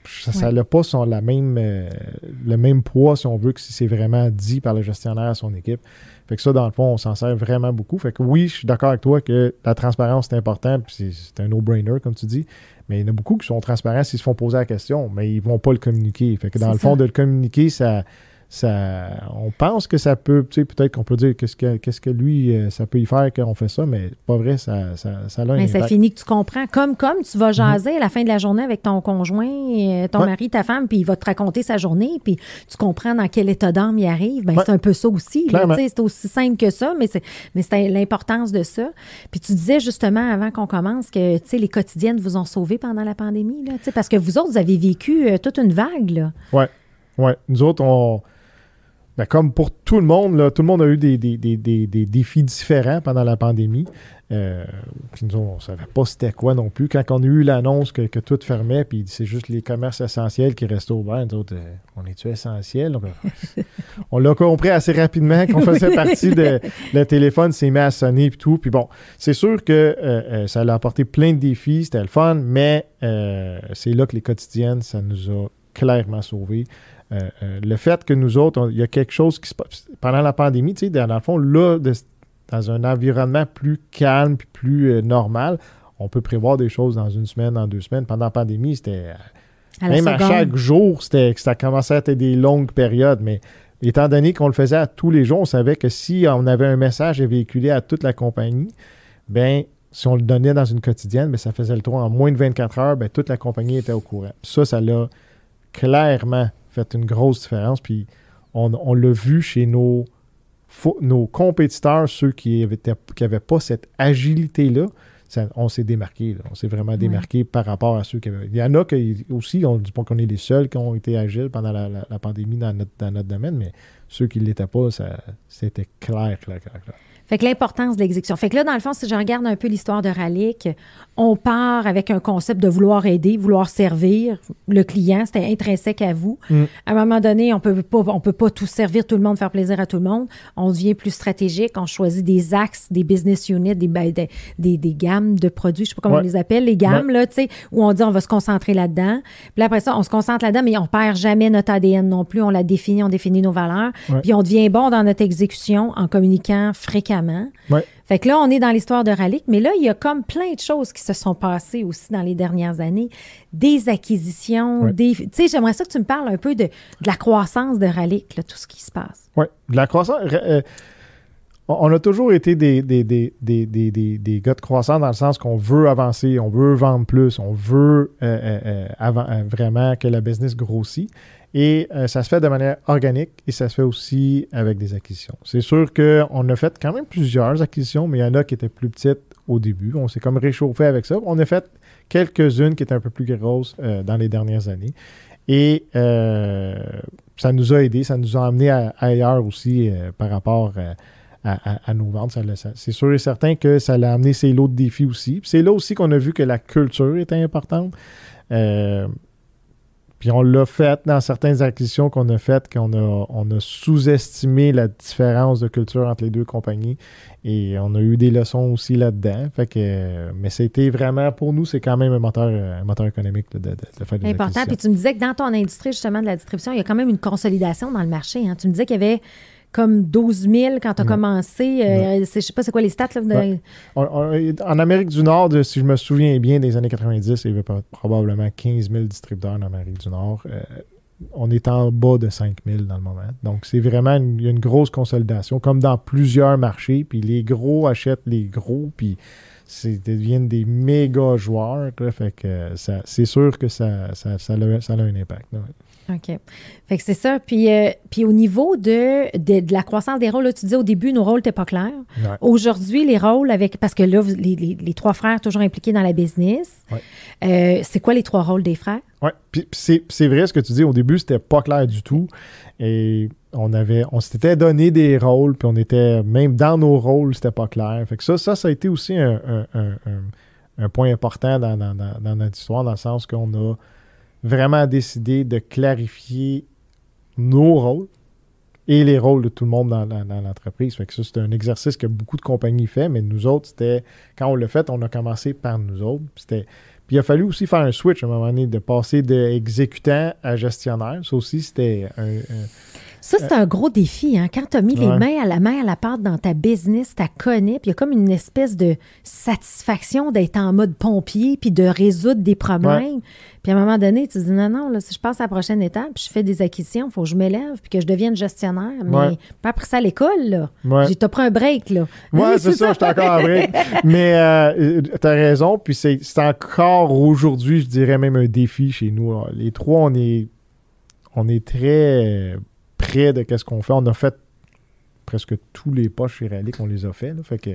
ça n'a pas son, la même, euh, le même poids, si on veut, que si c'est vraiment dit par le gestionnaire à son équipe. Fait que ça, dans le fond, on s'en sert vraiment beaucoup. Fait que oui, je suis d'accord avec toi que la transparence, c'est important, puis c'est un no-brainer, comme tu dis. Mais il y en a beaucoup qui sont transparents s'ils se font poser la question, mais ils ne vont pas le communiquer. Fait que dans le fond, de le communiquer, ça, on pense que ça peut, tu sais, peut-être qu'on peut dire qu'est-ce que, qu'est-ce que lui, euh, ça peut y faire quand on fait ça, mais pas vrai, ça, ça, ça a Mais ça finit que tu comprends. Comme, comme tu vas mhm. jaser à la fin de la journée avec ton conjoint, euh, ton mari, ta femme, puis il va te raconter sa journée, puis tu comprends dans quel état d'âme il arrive. Ben, c'est un peu ça aussi. c'est aussi simple que ça, mais c'est, mais c'est l'importance de ça. Puis tu disais justement avant qu'on commence que, tu sais, les quotidiennes vous ont sauvé pendant la pandémie, là, parce que vous autres, vous avez vécu euh, toute une vague, là. Ouais. Ouais. Nous autres, on ben, comme pour tout le monde, là, tout le monde a eu des, défis différents pendant la pandémie. Euh, nous, on ne savait pas c'était quoi non plus. Quand on a eu l'annonce que, tout fermait, puis c'est juste les commerces essentiels qui restaient ouverts, nous autres, euh, on est-tu essentiel? (laughs) on l'a compris assez rapidement qu'on faisait partie de. Le téléphone s'est mis à sonner, puis tout. Puis bon, c'est sûr que euh, ça a apporté plein de défis, c'était le fun, mais c'est là que les quotidiennes, ça nous a clairement sauvés. Euh, euh, le fait que nous autres, il y a quelque chose qui se passe. Pendant la pandémie, tu sais, dans, le fond, là, dans un environnement plus calme puis plus euh, normal, on peut prévoir des choses dans une semaine, dans deux semaines. Pendant la pandémie, c'était. même à chaque jour, c'était, ça commençait à être des longues périodes, mais étant donné qu'on le faisait à tous les jours, on savait que si on avait un message à véhiculer à toute la compagnie, ben si on le donnait dans une quotidienne, ben, ça faisait le tour en moins de 24 heures, ben, toute la compagnie était au courant. Ça, ça l'a clairement fait une grosse différence. Puis on, l'a vu chez nos, nos compétiteurs, ceux qui n'avaient pas cette agilité-là. on s'est démarqué. On s'est vraiment démarqué par rapport à ceux qui avaient. Il y en a qui aussi, on ne dit pas qu'on est les seuls qui ont été agiles pendant la, pandémie dans notre, dans notre domaine, mais ceux qui ne l'étaient pas, c'était clair, clair, clair, clair. Fait que l'importance de l'exécution. Fait que là, dans le fond, si je regarde un peu l'histoire de Ralic, on part avec un concept de vouloir aider, vouloir servir le client. C'était intrinsèque à vous. Mm. À un moment donné, on peut pas, on peut pas tout servir tout le monde, faire plaisir à tout le monde. On devient plus stratégique. On choisit des axes, des business units, des, ben, des, des, gammes de produits. Je sais pas comment on les appelle, les gammes, là, tu sais, où on dit on va se concentrer là-dedans. Puis après ça, on se concentre là-dedans, mais on perd jamais notre ADN non plus. On la définit, on définit nos valeurs. Puis on devient bon dans notre exécution en communiquant fréquemment fait que là, on est dans l'histoire de Ralic, mais là, il y a comme plein de choses qui se sont passées aussi dans les dernières années. Des acquisitions, des. Tu sais, j'aimerais ça que tu me parles un peu de, la croissance de Ralic, tout ce qui se passe. Oui, de la croissance. Euh, on a toujours été des, des, des, des, gars de croissance dans le sens qu'on veut avancer, on veut vendre plus, on veut euh, euh, vraiment que la business grossit. Et euh, ça se fait de manière organique et ça se fait aussi avec des acquisitions. C'est sûr qu'on a fait quand même plusieurs acquisitions, mais il y en a qui étaient plus petites au début. On s'est comme réchauffé avec ça. On a fait quelques-unes qui étaient un peu plus grosses euh, dans les dernières années. Et euh, ça nous a aidés, ça nous a amené ailleurs aussi par rapport à, nos ventes. C'est sûr et certain que ça a amené ses lots de défis aussi. C'est là aussi qu'on a vu que la culture était importante. Puis on l'a fait dans certaines acquisitions qu'on a faites, qu'on a, on a sous-estimé la différence de culture entre les deux compagnies. Et on a eu des leçons aussi là-dedans. Fait que, mais c'était vraiment, pour nous, c'est quand même un moteur, un moteur économique de, de, faire des Important. Puis tu me disais que dans ton industrie, justement, de la distribution, il y a quand même une consolidation dans le marché. Hein. Tu me disais qu'il y avait comme 12 000 quand tu as commencé. Euh, je ne sais pas c'est quoi les stats. Là, en Amérique du Nord, si je me souviens bien, des années 90, il y avait probablement 15 000 distributeurs en Amérique du Nord. Euh, on est en bas de 5 000 dans le moment. Donc, c'est vraiment une, une grosse consolidation, comme dans plusieurs marchés. Puis les gros achètent les gros, puis c'est deviennent des méga joueurs. fait que c'est sûr que ça, ça, a, un impact. OK. Fait que c'est ça. Puis, euh, puis au niveau de, de, la croissance des rôles, là, tu disais au début, nos rôles n'étaient pas clairs. Aujourd'hui, les rôles avec. Parce que là, les, les, les, trois frères toujours impliqués dans la business. Euh, c'est quoi les trois rôles des frères? Oui. Puis c'est vrai ce que tu dis. Au début, c'était pas clair du tout. Et on avait. On s'était donné des rôles, puis on était. Même dans nos rôles, c'était pas clair. Fait que ça, ça, ça a été aussi un, un, un, point important dans, dans, dans, notre histoire, dans le sens qu'on a vraiment décidé de clarifier nos rôles et les rôles de tout le monde dans, l'entreprise. Fait que ça, c'est un exercice que beaucoup de compagnies font, mais nous autres, c'était, quand on l'a fait, on a commencé par nous autres. Puis, il a fallu aussi faire un switch à un moment donné, de passer d'exécutant à gestionnaire. Ça aussi, c'était un ça, c'est un gros défi. Hein? Quand tu as mis les mains à la main à la pâte dans ta business, tu connais, puis il y a comme une espèce de satisfaction d'être en mode pompier, puis de résoudre des problèmes. Puis à un moment donné, tu te dis non, non, là, si je passe à la prochaine étape, puis je fais des acquisitions, il faut que je m'élève, puis que je devienne gestionnaire. Mais pas après ça à l'école, là. J'ai pris un break, là. Oui, c'est ça, je suis encore en break. (laughs) Mais euh, tu as raison, puis c'est encore aujourd'hui, je dirais même un défi chez nous. Les trois, on est, on est très près de qu'est-ce qu'on fait. On a fait presque tous les pas chez Rally qu'on les a fait. Fait que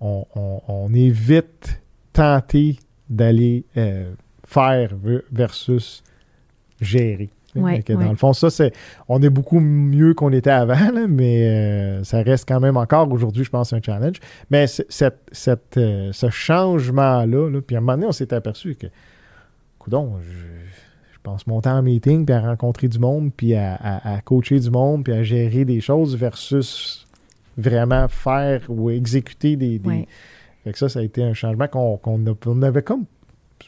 on, on, est vite tenté d'aller euh, faire versus gérer. dans le fond, ça, c'est. On est beaucoup mieux qu'on était avant, mais euh, ça reste quand même encore aujourd'hui, je pense, un challenge. Mais cette, cette, euh, ce changement-là, puis à un moment donné, on s'est aperçu que, coudon, je, pense, monter en meeting, puis à rencontrer du monde, puis à, coacher du monde, puis à gérer des choses versus vraiment faire ou exécuter des. Fait que ça, ça a été un changement qu'on avait comme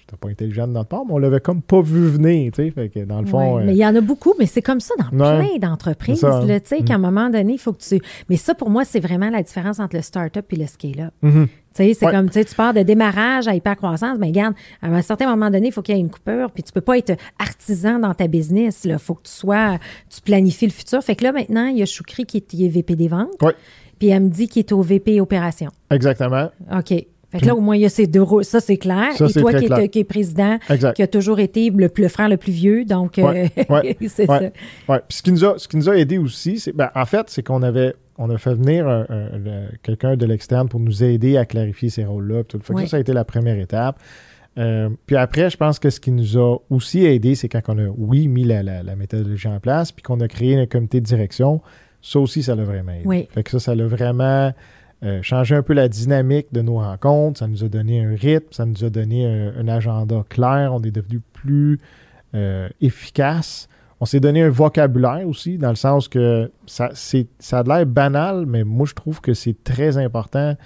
c'était pas intelligent de notre part, mais on l'avait comme pas vu venir, tu sais. Fait que dans le fond. Mais il y en a beaucoup, mais c'est comme ça dans plein d'entreprises, tu sais, qu'à un mm. moment donné, il faut que tu. Mais ça, pour moi, c'est vraiment la différence entre le start-up et le scale-up. Mm-hmm. Tu sais, c'est comme, tu sais, tu pars de démarrage à hyper-croissance, mais regarde, à un certain moment donné, il faut qu'il y ait une coupure, puis tu peux pas être artisan dans ta business, Il faut que tu sois, tu planifies le futur. Fait que là, maintenant, il y a Choukri qui est, VP des ventes. Puis elle me dit qu'il est au VP opération. Exactement. OK. Fait que là, au moins, il y a ces deux rôles. Ça, c'est clair. Et toi qui, est, président, qui a toujours été le, le, frère le plus vieux. Donc, euh, (laughs) c'est ça. Ouais. Puis ce qui, nous a, ce qui nous a aidé aussi, c'est, ben, en fait, c'est qu'on avait on a fait venir quelqu'un de l'externe pour nous aider à clarifier ces rôles-là. Tout. Fait que ça, ça a été la première étape. Euh, puis après, je pense que ce qui nous a aussi aidé, c'est quand on a, oui, mis la, la, méthodologie en place, puis qu'on a créé un comité de direction. Ça aussi, ça l'a vraiment aidé. Oui. Fait que ça, ça l'a vraiment euh, changer un peu la dynamique de nos rencontres. Ça nous a donné un rythme, ça nous a donné un, agenda clair. On est devenu plus euh, efficace. On s'est donné un vocabulaire aussi, dans le sens que ça, ça a l'air banal, mais moi, je trouve que c'est très important.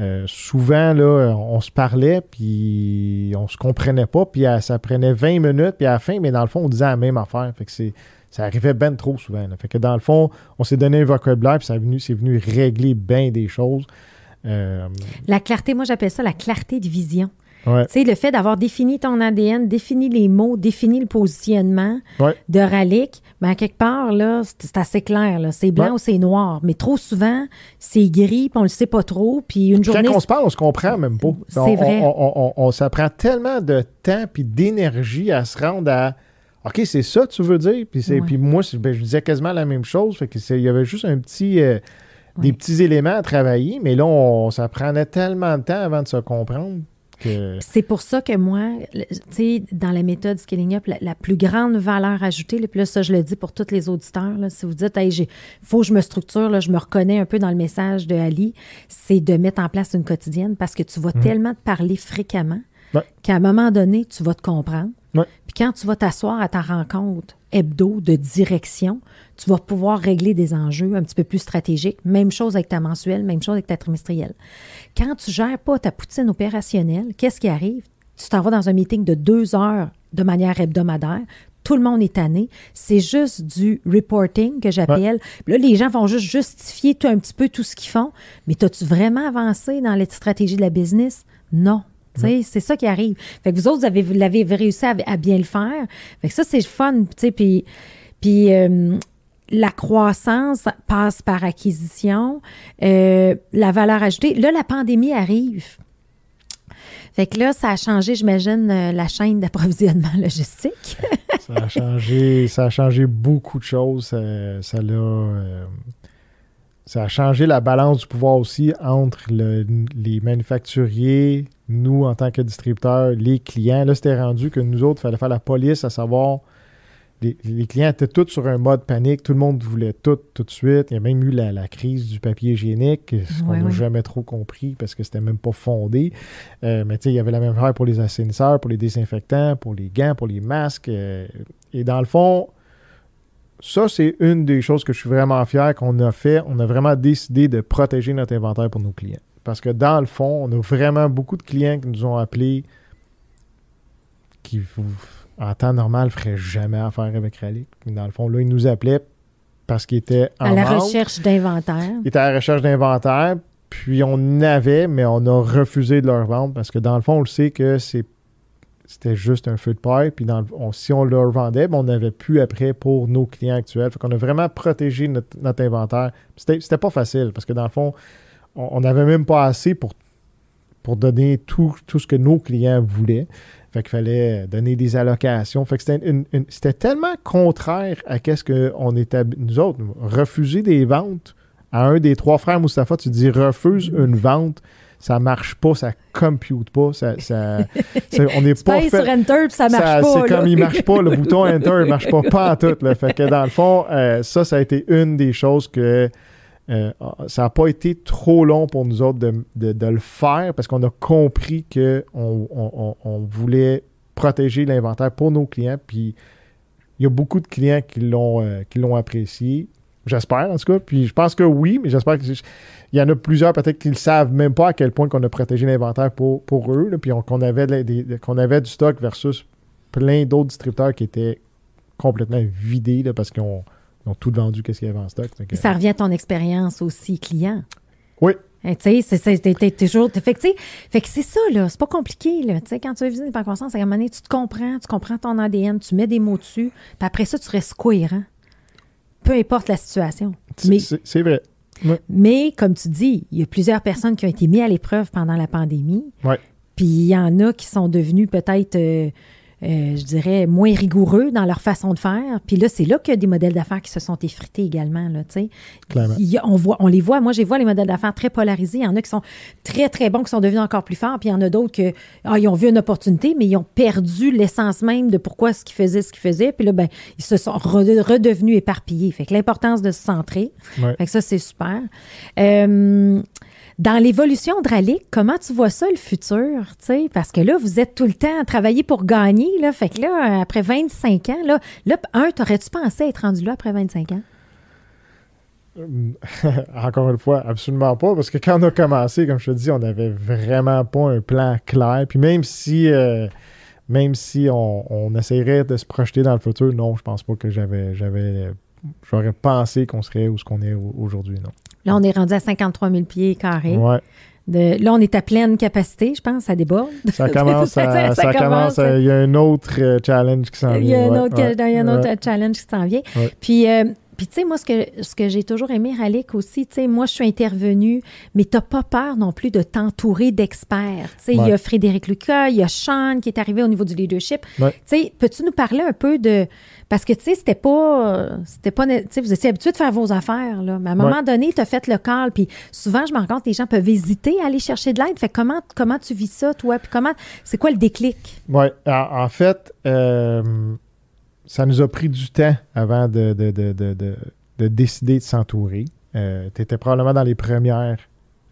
Euh, souvent, là, on se parlait, puis on se comprenait pas, puis ça prenait 20 minutes, puis à la fin, mais dans le fond, on disait la même affaire. Fait c'est ça arrivait bien trop souvent. Fait que dans le fond, on s'est donné un vocabulaire, puis ça venu, c'est venu régler bien des choses. Euh, la clarté, moi j'appelle ça la clarté de vision. Tu sais, le fait d'avoir défini ton ADN, défini les mots, défini le positionnement de Ralik, ben, quelque part, là, c'est assez clair. C'est blanc ou c'est noir. Mais trop souvent, c'est gris, puis on le sait pas trop. Puis une journée. Quand on se parle, on se comprend même pas. C'est vrai. On, on, ça prend tellement de temps puis d'énergie à se rendre à OK, c'est ça tu veux dire? Puis, puis moi, ben, je disais quasiment la même chose. Fait que il y avait juste un petit, euh, des petits éléments à travailler, mais là, on, ça prenait tellement de temps avant de se comprendre. Que... C'est pour ça que moi, tu sais, dans la méthode Scaling Up, la, plus grande valeur ajoutée, puis là, ça, je le dis pour tous les auditeurs, si vous dites, il faut que je me structure, là, je me reconnais un peu dans le message de Ali, c'est de mettre en place une quotidienne parce que tu vas mmh. tellement te parler fréquemment qu'à un moment donné, tu vas te comprendre. Puis quand tu vas t'asseoir à ta rencontre hebdo de direction, tu vas pouvoir régler des enjeux un petit peu plus stratégiques. Même chose avec ta mensuelle, même chose avec ta trimestrielle. Quand tu gères pas ta poutine opérationnelle, qu'est-ce qui arrive? Tu t'en vas dans un meeting de deux heures de manière hebdomadaire. Tout le monde est tanné. C'est juste du reporting que j'appelle. Là, les gens vont juste justifier tout, un petit peu tout ce qu'ils font. Mais as-tu vraiment avancé dans la stratégie de la business? Non. C'est ça qui arrive. Fait que vous autres, vous avez, réussi à, bien le faire. Fait que ça, c'est fun. Puis, puis euh, la croissance passe par acquisition, euh, la valeur ajoutée. Là, la pandémie arrive. Fait que là, ça a changé, j'imagine, euh, la chaîne d'approvisionnement (laughs) logistique. ça, a changé, ça a changé beaucoup de choses. Ça, ça euh, ça a changé la balance du pouvoir aussi entre le- les manufacturiers, nous en tant que distributeurs, les clients. Là, c'était rendu que nous autres, il fallait faire la police, à savoir, les, les clients étaient tous sur un mode panique, tout le monde voulait tout, tout de suite. Il y a même eu la, la crise du papier hygiénique, ce qu'on n'a jamais trop compris parce que c'était même pas fondé. Euh, mais tu sais, il y avait la même affaire pour les assainisseurs, pour les désinfectants, pour les gants, pour les masques. euh, et dans le fond, ça, c'est une des choses que je suis vraiment fier qu'on a fait. On a vraiment décidé de protéger notre inventaire pour nos clients. Parce que dans le fond, on a vraiment beaucoup de clients qui nous ont appelés qui, en temps normal, ne feraient jamais affaire avec Rally. Mais dans le fond, là, ils nous appelaient parce qu'ils étaient en à la recherche d'inventaire. Ils étaient à la recherche d'inventaire, puis on avait, mais on a refusé de leur vendre parce que dans le fond, on le sait que c'est c'était juste un feu de paille. Puis dans le- on- si on leur vendait, ben, on n'avait plus après pour nos clients actuels. Fait qu'on a vraiment protégé notre, notre inventaire. C'était c'était pas facile parce que dans le fond, on n'avait même pas assez pour, pour donner tout, tout ce que nos clients voulaient. Fait qu'il fallait donner des allocations. Fait que c'était une- une- c'était tellement contraire à qu'est-ce qu'on était, nous autres, refuser des ventes à un des trois frères Mustapha, tu dis refuse une vente, ça marche pas, ça compute pas, ça, ça- (laughs) ça- on n'est pas fait. sur Enter, ça marche Ça, pas. C'est là. comme il marche pas, le (laughs) bouton Enter, il marche pas, pas en tout. Là. Fait que dans le fond, euh, ça, ça a été une des choses que euh, ça n'a pas été trop long pour nous autres de, le faire parce qu'on a compris qu'on on, voulait protéger l'inventaire pour nos clients. Puis il y a beaucoup de clients qui l'ont euh, apprécié. J'espère, en tout cas. Puis je pense que oui, mais j'espère qu'il y en a plusieurs peut-être qui ne savent même pas à quel point qu'on a protégé l'inventaire pour, eux. puis on- qu'on avait, qu'on du stock versus plein d'autres distributeurs qui étaient complètement vidés là, parce qu'ils ont, ils ont tout vendu qu'est-ce qu'il y avait en stock. Ça revient à ton expérience aussi client. Oui. Hein, tu sais, c'est- toujours. Fait que, fait c'est ça, là. C'est pas compliqué, là. Tu sais, quand tu veux visiter par croissance, à un moment donné, tu te comprends, tu comprends ton ADN, tu mets des mots dessus, puis après ça, tu restes cohérent. Peu importe la situation. C'est- vrai. mais, comme tu dis, il y a plusieurs personnes qui ont été mises à l'épreuve pendant la pandémie. Ouais. Puis il y en a qui sont devenus peut-être, euh, euh, je dirais, moins rigoureux dans leur façon de faire. Puis là, c'est là qu'il y a des modèles d'affaires qui se sont effrités également, là. Il on, voit, on les voit. Moi, j'ai vois les modèles d'affaires très polarisés. Il y en a qui sont très, très bons, qui sont devenus encore plus forts. Puis il y en a d'autres qui ils ont vu une opportunité, mais ils ont perdu l'essence même de pourquoi ce qu'ils faisaient, ce qu'ils faisaient. Puis là, ben, ils se sont re- redevenus éparpillés. Fait que l'importance de se centrer. Ouais. Fait que ça, c'est super. Euh, dans l'évolution Rallye, comment tu vois ça, le futur? Parce que là, vous êtes tout le temps à travailler pour gagner. Là, fait que là, après 25 ans, là, là un, t'aurais-tu pensé être rendu là après 25 ans? (laughs) Encore une fois, absolument pas, parce que quand on a commencé, comme je te dis, on n'avait vraiment pas un plan clair. Puis même si, euh, même si on, essaierait de se projeter dans le futur, non, je pense pas que j'avais, j'avais, j'aurais pensé qu'on serait où ce qu'on est au- aujourd'hui, non. Là, on est rendu à 53 000 pieds carrés. Ouais, De, là, on est à pleine capacité, je pense, ça déborde. ça (laughs) commence à, (laughs) ça, commence, à- il y a un autre euh, challenge qui s'en vient. Il y a un autre, ouais, il y a un autre ouais. challenge qui s'en vient. Puis, euh, puis tu sais, moi, ce que, ce que j'ai toujours aimé, Ralik, aussi, tu sais, moi, je suis intervenue, mais tu pas peur non plus de t'entourer d'experts. Tu sais, il y a Frédéric Lucas, il y a Sean qui est arrivé au niveau du leadership. Ouais. Tu sais, peux-tu nous parler un peu de... Parce que, tu sais, c'était pas... C'était pas... Tu sais, vous étiez habitué de faire vos affaires, là. Mais à un moment donné, tu as fait le call, puis souvent, je me rends compte, les gens peuvent hésiter à aller chercher de l'aide. Fait que comment, comment tu vis ça, toi? Puis comment... C'est quoi le déclic? Oui, en, en fait, euh, ça nous a pris du temps avant de, de, de, de, de- de décider de s'entourer. tu étais probablement dans les premières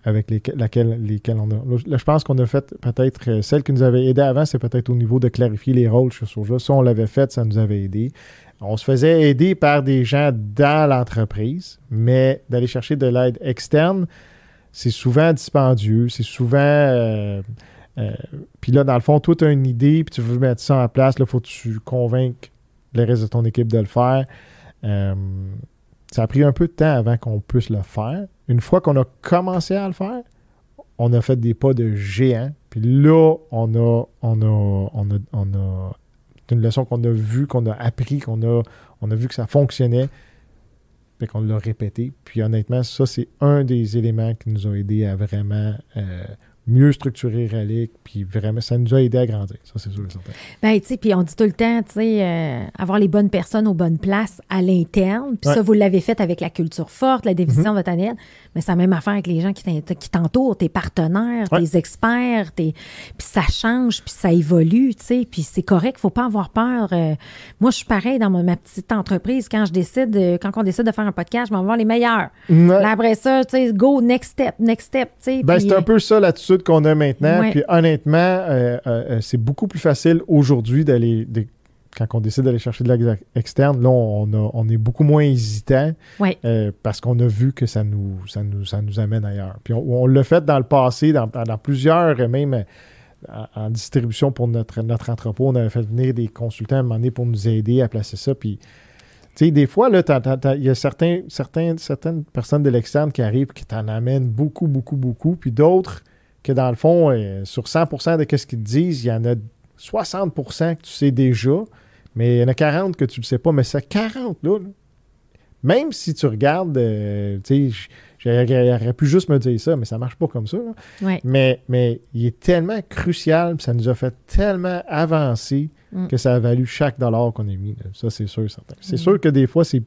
avec laquelle- lesquelles on a. Là, je pense qu'on a fait peut-être euh, celle qui nous avait aidé avant, c'est peut-être au niveau de clarifier les rôles chez Soja. Ça, on l'avait fait, ça nous avait aidé. On se faisait aider par des gens dans l'entreprise, mais d'aller chercher de l'aide externe, c'est souvent dispendieux, c'est souvent. euh, euh, puis là, dans le fond, toi, tu as une idée, puis tu veux mettre ça en place. Là, faut que tu convainques le reste de ton équipe de le faire. Euh, ça a pris un peu de temps avant qu'on puisse le faire. Une fois qu'on a commencé à le faire, on a fait des pas de géant. Puis là, on a, on a, on a, on a une leçon qu'on a vue, qu'on a appris, qu'on a, on a vu que ça fonctionnait. Fait qu'on l'a répété. Puis honnêtement, ça, c'est un des éléments qui nous a aidé à vraiment euh, mieux structurer Relic, puis vraiment, ça nous a aidé à grandir. Ça, c'est sûr et certain. Ben, tu sais, puis on dit tout le temps, tu sais, euh, avoir les bonnes personnes aux bonnes places à l'interne. Puis ça, vous l'avez fait avec la culture forte, la division de votre année. Mais c'est la même affaire avec les gens qui t'entourent, tes partenaires, tes experts. Tes... Puis ça change, puis ça évolue, tu sais. Puis c'est correct, faut pas avoir peur. Euh. moi, je suis pareil dans ma, petite entreprise. Quand je décide, quand on décide de faire un podcast, je vais voir les meilleurs. après ça, tu sais, go, next step, next step, tu sais. Ben, c'est un peu ça l'attitude qu'on a maintenant. Puis honnêtement, euh, euh, c'est beaucoup plus facile aujourd'hui d'aller quand on décide d'aller chercher de l'aide externe, là, on, est beaucoup moins hésitant euh, parce qu'on a vu que ça nous, ça nous, ça nous amène ailleurs. Puis on, l'a fait dans le passé, dans, plusieurs, même en, distribution pour notre, notre entrepôt. On avait fait venir des consultants à un moment donné pour nous aider à placer ça. Puis, tu sais, des fois, il y a certains, certains, certaines personnes de l'externe qui arrivent qui t'en amènent beaucoup, beaucoup, beaucoup. Puis d'autres que dans le fond, euh, sur 100% de ce qu'ils te disent, il y en a 60% que tu sais déjà, mais il y en a 40 que tu ne sais pas. Mais ces 40 là, même si tu regardes, euh, tu sais, j'aurais pu juste me dire ça, mais ça ne marche pas comme ça. Mais, mais il est tellement crucial, ça nous a fait tellement avancer mm. que ça a valu chaque dollar qu'on a mis. Ça, c'est sûr, certain. C'est mm. sûr que des fois, il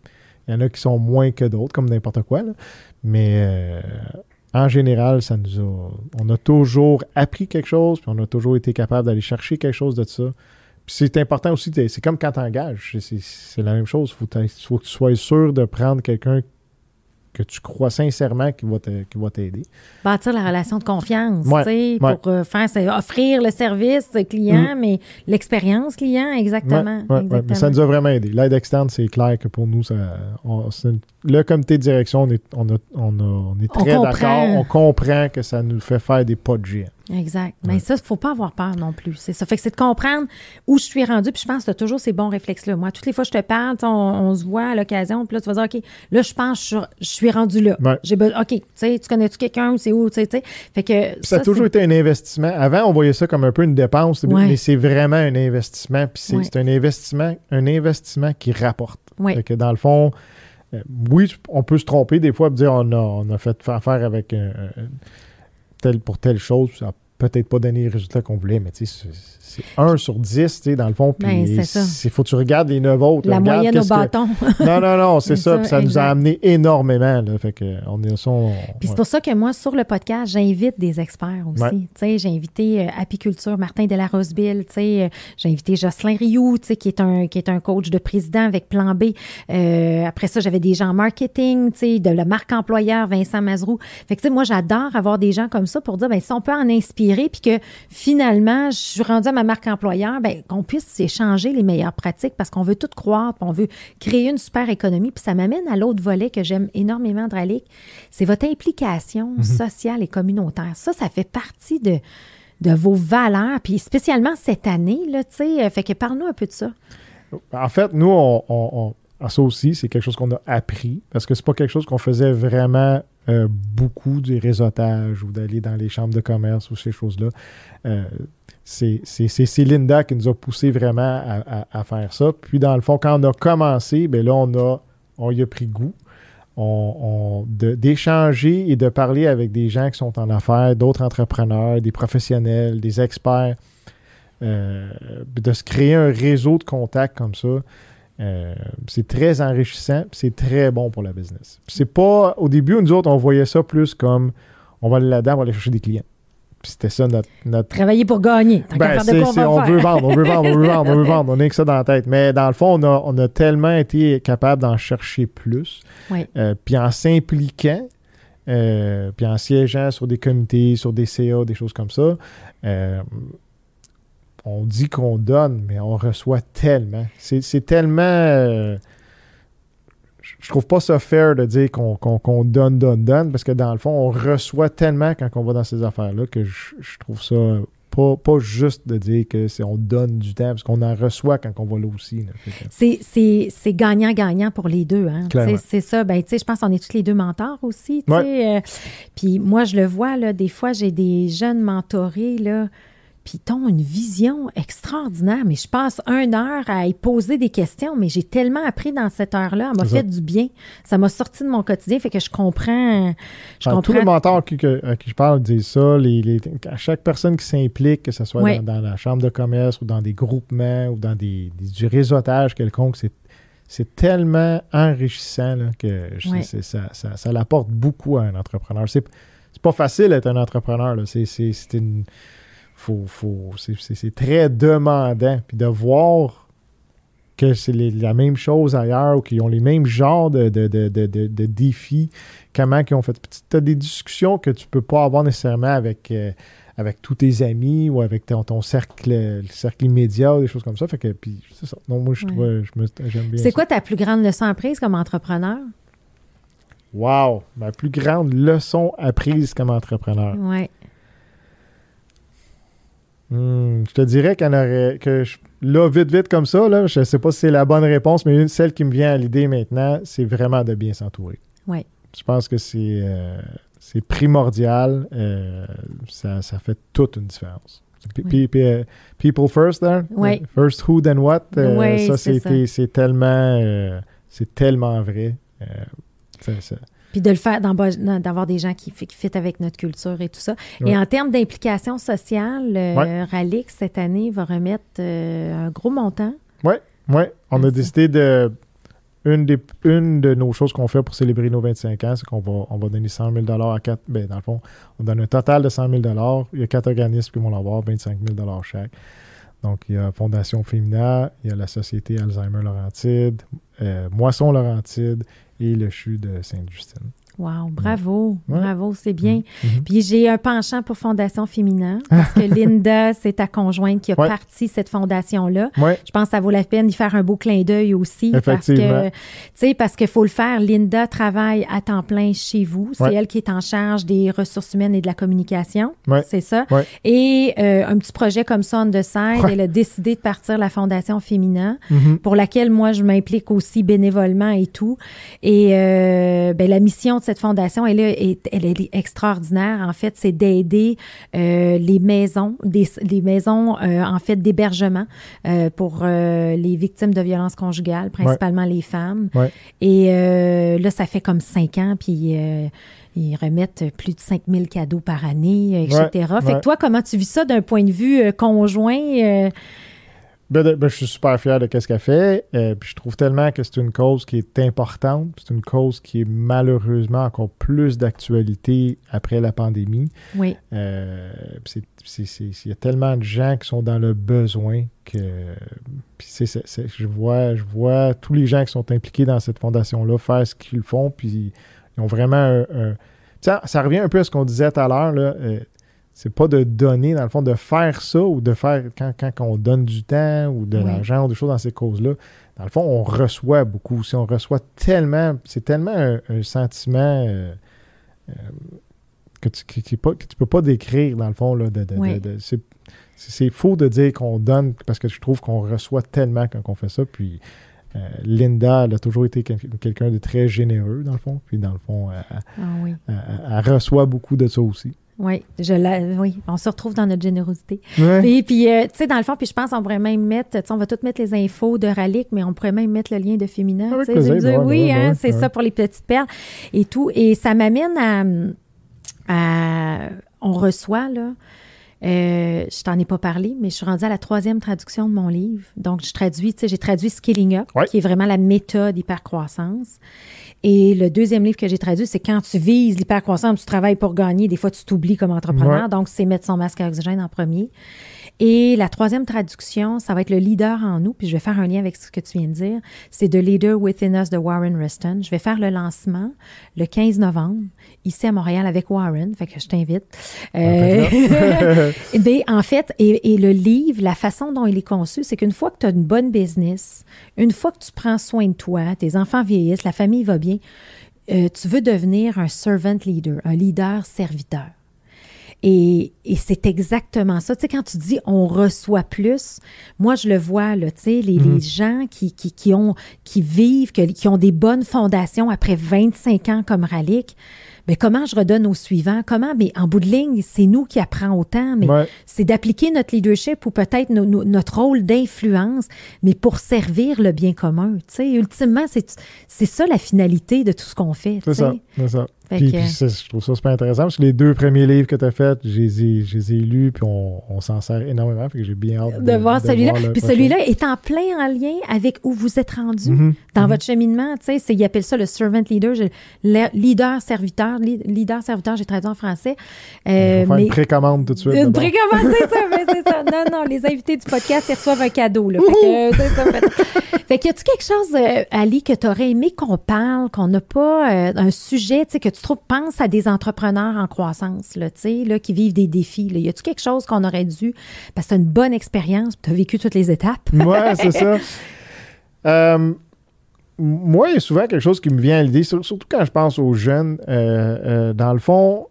y en a qui sont moins que d'autres, comme n'importe quoi. Mais euh, en général, ça nous a, on a toujours appris quelque chose, puis on a toujours été capable d'aller chercher quelque chose de ça. C'est important aussi, c'est comme quand tu engages, c'est la même chose. Il faut, que tu sois sûr de prendre quelqu'un que tu crois sincèrement qui va t'aider. Bâtir la relation de confiance, pour euh, faire, offrir le service client, mm. mais l'expérience client, exactement. Mais ça nous a vraiment aidé. L'aide externe, c'est clair que pour nous, ça, le comité de direction, on est, on, on, est très d'accord. On comprend que ça nous fait faire des pas de géant. Exact. Mais ça, il ne faut pas avoir peur non plus. C'est ça. Fait que c'est de comprendre où je suis rendu. Puis je pense que tu as toujours ces bons réflexes-là. Moi, toutes les fois que je te parle, on, se voit à l'occasion. Puis là, tu vas dire, OK, là, je pense que je, suis rendu là. J'ai OK, tu sais, tu connais-tu quelqu'un? C'est où? Tu sais, Fait que. Ça, a toujours été un investissement. Avant, on voyait ça comme un peu une dépense. Mais c'est vraiment un investissement. Puis c'est un investissement, un investissement qui rapporte. Fait que dans le fond, euh, oui, on peut se tromper des fois et dire on a, on a fait affaire avec tel, pour telle chose, ça n'a peut-être pas donné les résultats qu'on voulait, mais tu sais, c'est 1 sur 10, tu sais, dans le fond. Puis ben, il faut que tu regardes les 9 autres. La moyenne au bâton. (laughs) non, non, non, c'est ça. Puis ça nous a amené énormément. Là, fait que on est son... Puis c'est pour ça que moi, sur le podcast, j'invite des experts aussi. Tu sais, j'ai invité euh, Apiculture, Martin Delaroseville. Tu sais, euh, j'ai invité Jocelyn Rioux, tu sais, qui est un qui est un coach de président avec Plan B. Euh, après ça, j'avais des gens en marketing, tu sais, de la marque employeur, Vincent Mazrou. Fait que tu sais, moi, j'adore avoir des gens comme ça pour dire, ben si on peut en inspirer, puis que finalement, je suis rendue à ma marque employeur, ben, qu'on puisse échanger les meilleures pratiques parce qu'on veut tout croire, on veut créer une super économie. Puis ça m'amène à l'autre volet que j'aime énormément de c'est votre implication mhm. sociale et communautaire. Ça, ça fait partie de, de vos valeurs, puis spécialement cette année, là, tu sais. Euh, fait que parle-nous un peu de ça. En fait, nous, on, ça aussi, c'est quelque chose qu'on a appris parce que c'est pas quelque chose qu'on faisait vraiment euh, beaucoup du réseautage ou d'aller dans les chambres de commerce ou ces choses-là. Euh, c'est Linda qui nous a poussé vraiment à, faire ça. Puis, dans le fond, quand on a commencé, bien là, on, a, on y a pris goût. On, d'échanger et de parler avec des gens qui sont en affaires, d'autres entrepreneurs, des professionnels, des experts, euh, de se créer un réseau de contacts comme ça. Euh, c'est très enrichissant, c'est très bon pour la business. C'est pas au début nous autres on voyait ça plus comme on va aller là-dedans, on va aller chercher des clients c'était ça notre, Travailler pour gagner. Ben, on veut vendre, on veut vendre, on veut vendre, on veut (laughs) vendre. On a que ça dans la tête. Mais dans le fond, on a, tellement été capable d'en chercher plus. Euh, puis en s'impliquant, euh, puis en siégeant sur des comités, sur des CA, des choses comme ça, on dit qu'on donne, mais on reçoit tellement. C'est tellement je trouve pas ça fair de dire qu'on donne, donne, donne, parce que dans le fond, on reçoit tellement quand on va dans ces affaires-là que je, trouve ça pas, pas, juste de dire que c'est on donne du temps, parce qu'on en reçoit quand on va là aussi. C'est gagnant-gagnant pour les deux. Hein? C'est ça. Ben, je pense qu'on est tous les deux mentors aussi. Euh, puis moi, je le vois, là, des fois, j'ai des jeunes mentorés, là, puis ils ont une vision extraordinaire. Mais je passe une heure à y poser des questions, mais j'ai tellement appris dans cette heure-là. Elle m'a fait du bien. Ça m'a sorti de mon quotidien, fait que je comprends. Je comprends. Tous les mentors à qui, que- à qui je parle disent ça. Les, les- à chaque personne qui s'implique, que ce soit dans, dans la chambre de commerce ou dans des groupements ou dans des, des- du réseautage quelconque, c'est, c'est tellement enrichissant là, que je- Ouais. c'est- ça, ça, ça l'apporte beaucoup à un entrepreneur. C'est, c'est pas facile d'être un entrepreneur. C'est une- faut, faut, c'est, très demandant. Puis de voir que c'est la même chose ailleurs ou qu'ils ont les mêmes genres de, de, de, de, défis, comment ils ont fait. Tu as des discussions que tu peux pas avoir nécessairement avec, euh, avec tous tes amis ou avec ton, ton cercle, le cercle immédiat ou des choses comme ça. Fait que, puis, c'est ça. Moi, je Ouais. trouve, je me, j'aime bien C'est quoi ta plus grande leçon apprise comme entrepreneur? Wow! Ma plus grande leçon apprise comme entrepreneur. Ouais. Hmm, je te dirais qu'il aurait, que je- là, vite, vite comme ça, là, je sais pas si c'est la bonne réponse, mais une, celle qui me vient à l'idée maintenant, c'est vraiment de bien s'entourer. Ouais. Je pense que c'est euh, c'est primordial. euh, ça, ça fait toute une différence. P- Oui. p- euh, people first, hein? Oui. First who, then what? euh, Oui, ça, c'est c'était- c'est tellement, c'est tellement vrai. Ça- ça- Puis de le faire, d'avoir des gens qui, qui fit avec notre culture et tout ça. Ouais. Et en termes d'implication sociale, euh, Ouais. Ralix, cette année, va remettre euh, un gros montant. Oui, on Ah, a décidé de. Une, des, une de nos choses qu'on fait pour célébrer nos 25 ans, c'est qu'on va, on va donner 100 000 à quatre. Ben, dans le fond, on donne un total de 100 000 Il y a quatre organismes qui vont l'avoir, 25 000 chaque. Donc, il y a Fondation Femina, il y a la Société Alzheimer Laurentide, euh, Moisson Laurentide et le CHU de Sainte-Justine. Wow, bravo, Ouais. bravo, c'est bien. Mhm. Puis j'ai un penchant pour Fondation Féminin parce que (laughs) Linda, c'est ta conjointe qui a Ouais. parti cette fondation-là. Je pense que ça vaut la peine d'y faire un beau clin d'œil aussi. Parce que, Effectivement. tu sais, parce qu'il faut le faire. Linda travaille à temps plein chez vous. C'est elle qui est en charge des ressources humaines et de la communication. Ouais. C'est ça. Ouais. Et euh, un petit projet comme ça, on the side, elle a décidé de partir la Fondation Féminin Mhm. pour laquelle moi je m'implique aussi bénévolement et tout. Et euh, ben, la mission de cette fondation, elle est, elle est extraordinaire. En fait, c'est d'aider euh, les maisons, des, les maisons euh, en fait d'hébergement euh, pour les victimes de violences conjugales, principalement les femmes. Ouais. Et là, ça fait comme cinq ans, puis ils remettent plus de 5000 cadeaux par année, etc. fait que toi, comment tu vis ça d'un point de vue conjoint? Ben, ben, je suis super fier de ce qu'elle fait. euh, puis je trouve tellement que c'est une cause qui est importante. C'est une cause qui est malheureusement encore plus d'actualité après la pandémie. oui, Euh, puis c'est- c'est- c'est- Il y a tellement de gens qui sont dans le besoin que puis c'est- c'est- c'est- je, vois, je vois tous les gens qui sont impliqués dans cette fondation-là faire ce qu'ils font. Puis ils ont vraiment un. un- ça, ça revient un peu à ce qu'on disait tout à l'heure. là, euh, c'est pas de donner, dans le fond, de faire ça ou de faire quand, quand on donne du temps ou de Oui. l'argent ou des choses dans ces causes-là. Dans le fond, on reçoit beaucoup aussi. On reçoit tellement. C'est tellement un, un sentiment. euh, euh, que tu, que tu peux pas décrire, dans le fond. Là, de, de- de- Oui. de- c'est, c'est- faux de dire qu'on donne parce que je trouve qu'on reçoit tellement quand on fait ça. Puis euh, Linda, elle a toujours été quel- quelqu'un de très généreux, dans le fond. Puis dans le fond, elle, ah oui. elle- elle reçoit beaucoup de ça aussi. Oui, je la, oui, on se retrouve dans notre générosité. Ouais. Et puis, euh, tu sais, dans le fond, puis je pense qu'on pourrait même mettre, tu sais, on va toutes mettre les infos de Ralic, mais on pourrait même mettre le lien de Féminin. Ouais, oui, ouais, hein, ouais, c'est ouais. ça pour les petites perles et tout. Et ça m'amène à, à- on reçoit, là, euh, je t'en ai pas parlé, mais je suis rendue à la troisième traduction de mon livre. Donc, je traduis, tu sais, j'ai traduit Skilling Up, qui est vraiment la méthode hypercroissance. Et le deuxième livre que j'ai traduit, c'est quand tu vises l'hypercroissance, tu travailles pour gagner, des fois tu t'oublies comme entrepreneur. Ouais. Donc, c'est mettre son masque à oxygène en premier. Et la troisième traduction, ça va être le leader en nous. Puis je vais faire un lien avec ce que tu viens de dire. C'est The Leader Within Us de Warren Ruston. Je vais faire le lancement le 15 novembre ici à Montréal avec Warren. Fait que je t'invite. Euh, (laughs) ben, en fait, et, et le livre, la façon dont il est conçu, c'est qu'une fois que tu as une bonne business, une fois que tu prends soin de toi, tes enfants vieillissent, la famille va bien, euh, tu veux devenir un servant leader, un leader serviteur. Et, et c'est exactement ça. Tu sais, quand tu dis on reçoit plus, moi, je le vois, là, tu sais, les, les Mhm. gens qui, qui, qui, ont, qui vivent, que- qui ont des bonnes fondations après 25 ans comme Ralik, mais comment je redonne au suivant? Comment? Mais en bout de ligne, c'est nous qui apprenons autant, mais Ouais. c'est d'appliquer notre leadership ou peut-être no- no- notre rôle d'influence, mais pour servir le bien commun. Tu sais, ultimement, c'est c'est ça la finalité de tout ce qu'on fait. ça, c'est ça. Puis, je trouve ça super intéressant parce que les deux premiers livres que tu as faits, je les ai, je les ai lus, puis on, on s'en sert énormément. Fait que j'ai bien hâte de, voir celui-là. Puis celui-là est en plein en lien avec où vous êtes rendu Mhm. dans Mhm. votre cheminement. Tu sais, ils appellent ça le servant leader, leader-serviteur, leader-serviteur, j'ai traduit en français. On Euh, va faire mais une précommande tout de suite. une précommande, c'est ça, (laughs) mais c'est ça. Non, non, les invités du podcast, ils reçoivent un cadeau. Là. Fait que, euh, c'est ça. Fait, fait que, y a-tu quelque chose, euh, Ali, que tu aurais aimé qu'on parle, qu'on n'a pas euh, un sujet, tu sais, que tu trouves, pense à des entrepreneurs en croissance, là, tu sais, là, qui vivent des défis. Là. Y a-tu quelque chose qu'on aurait dû, parce que c'est une bonne expérience, tu as vécu toutes les étapes. Ouais, c'est ça. (laughs) Euh, moi, il y a souvent quelque chose qui me vient à l'idée, sur- surtout quand je pense aux jeunes. euh, euh, dans le fond,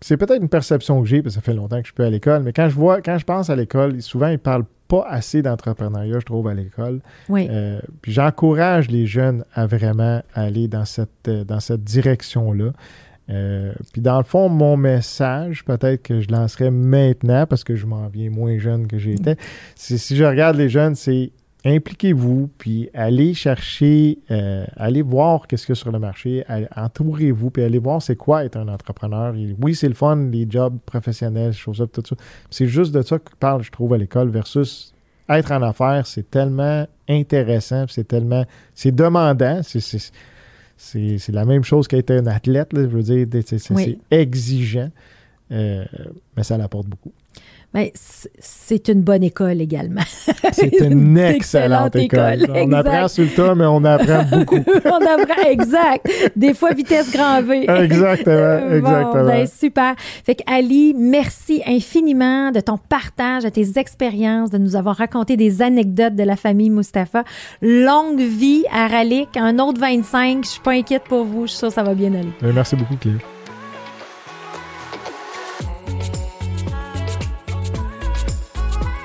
c'est peut-être une perception que j'ai, parce que ça fait longtemps que je suis plus à l'école, mais quand je vois, quand je pense à l'école, souvent ils parlent pas assez d'entrepreneuriat, je trouve, à l'école. Oui. Euh, puis j'encourage les jeunes à vraiment aller dans cette, euh, dans cette direction-là. Euh, puis dans le fond, mon message, peut-être que je lancerai maintenant, parce que je m'en viens moins jeune que j'étais, c'est si je regarde les jeunes, c'est impliquez-vous, puis allez chercher, euh, allez voir qu'est-ce qu'il y a sur le marché, entourez-vous, puis allez voir c'est quoi être un entrepreneur. Et oui, c'est le fun, les jobs professionnels, choses tout ça. C'est juste de ça que parle, je trouve, à l'école, versus être en affaires, c'est tellement intéressant, c'est tellement, c'est demandant, c'est, la même chose qu'être un athlète, là, je veux dire, c'est, c'est- Oui. c'est exigeant, euh, mais ça l'apporte beaucoup. Ben, c- c'est une bonne école également. C'est (laughs) une excellente école. On exact. apprend sur le tas, mais on apprend (laughs) beaucoup. on apprend, exact. Des fois, vitesse grand V. Exactement, (laughs) Bon, exactement. ben, super. Fait que Ali, merci infiniment de ton partage, de tes expériences, de nous avoir raconté des anecdotes de la famille Mustapha. Longue vie à Ralik, un autre 25. Je suis pas inquiète pour vous. Je suis sûre que ça va bien aller. Euh, Merci beaucoup, Clé.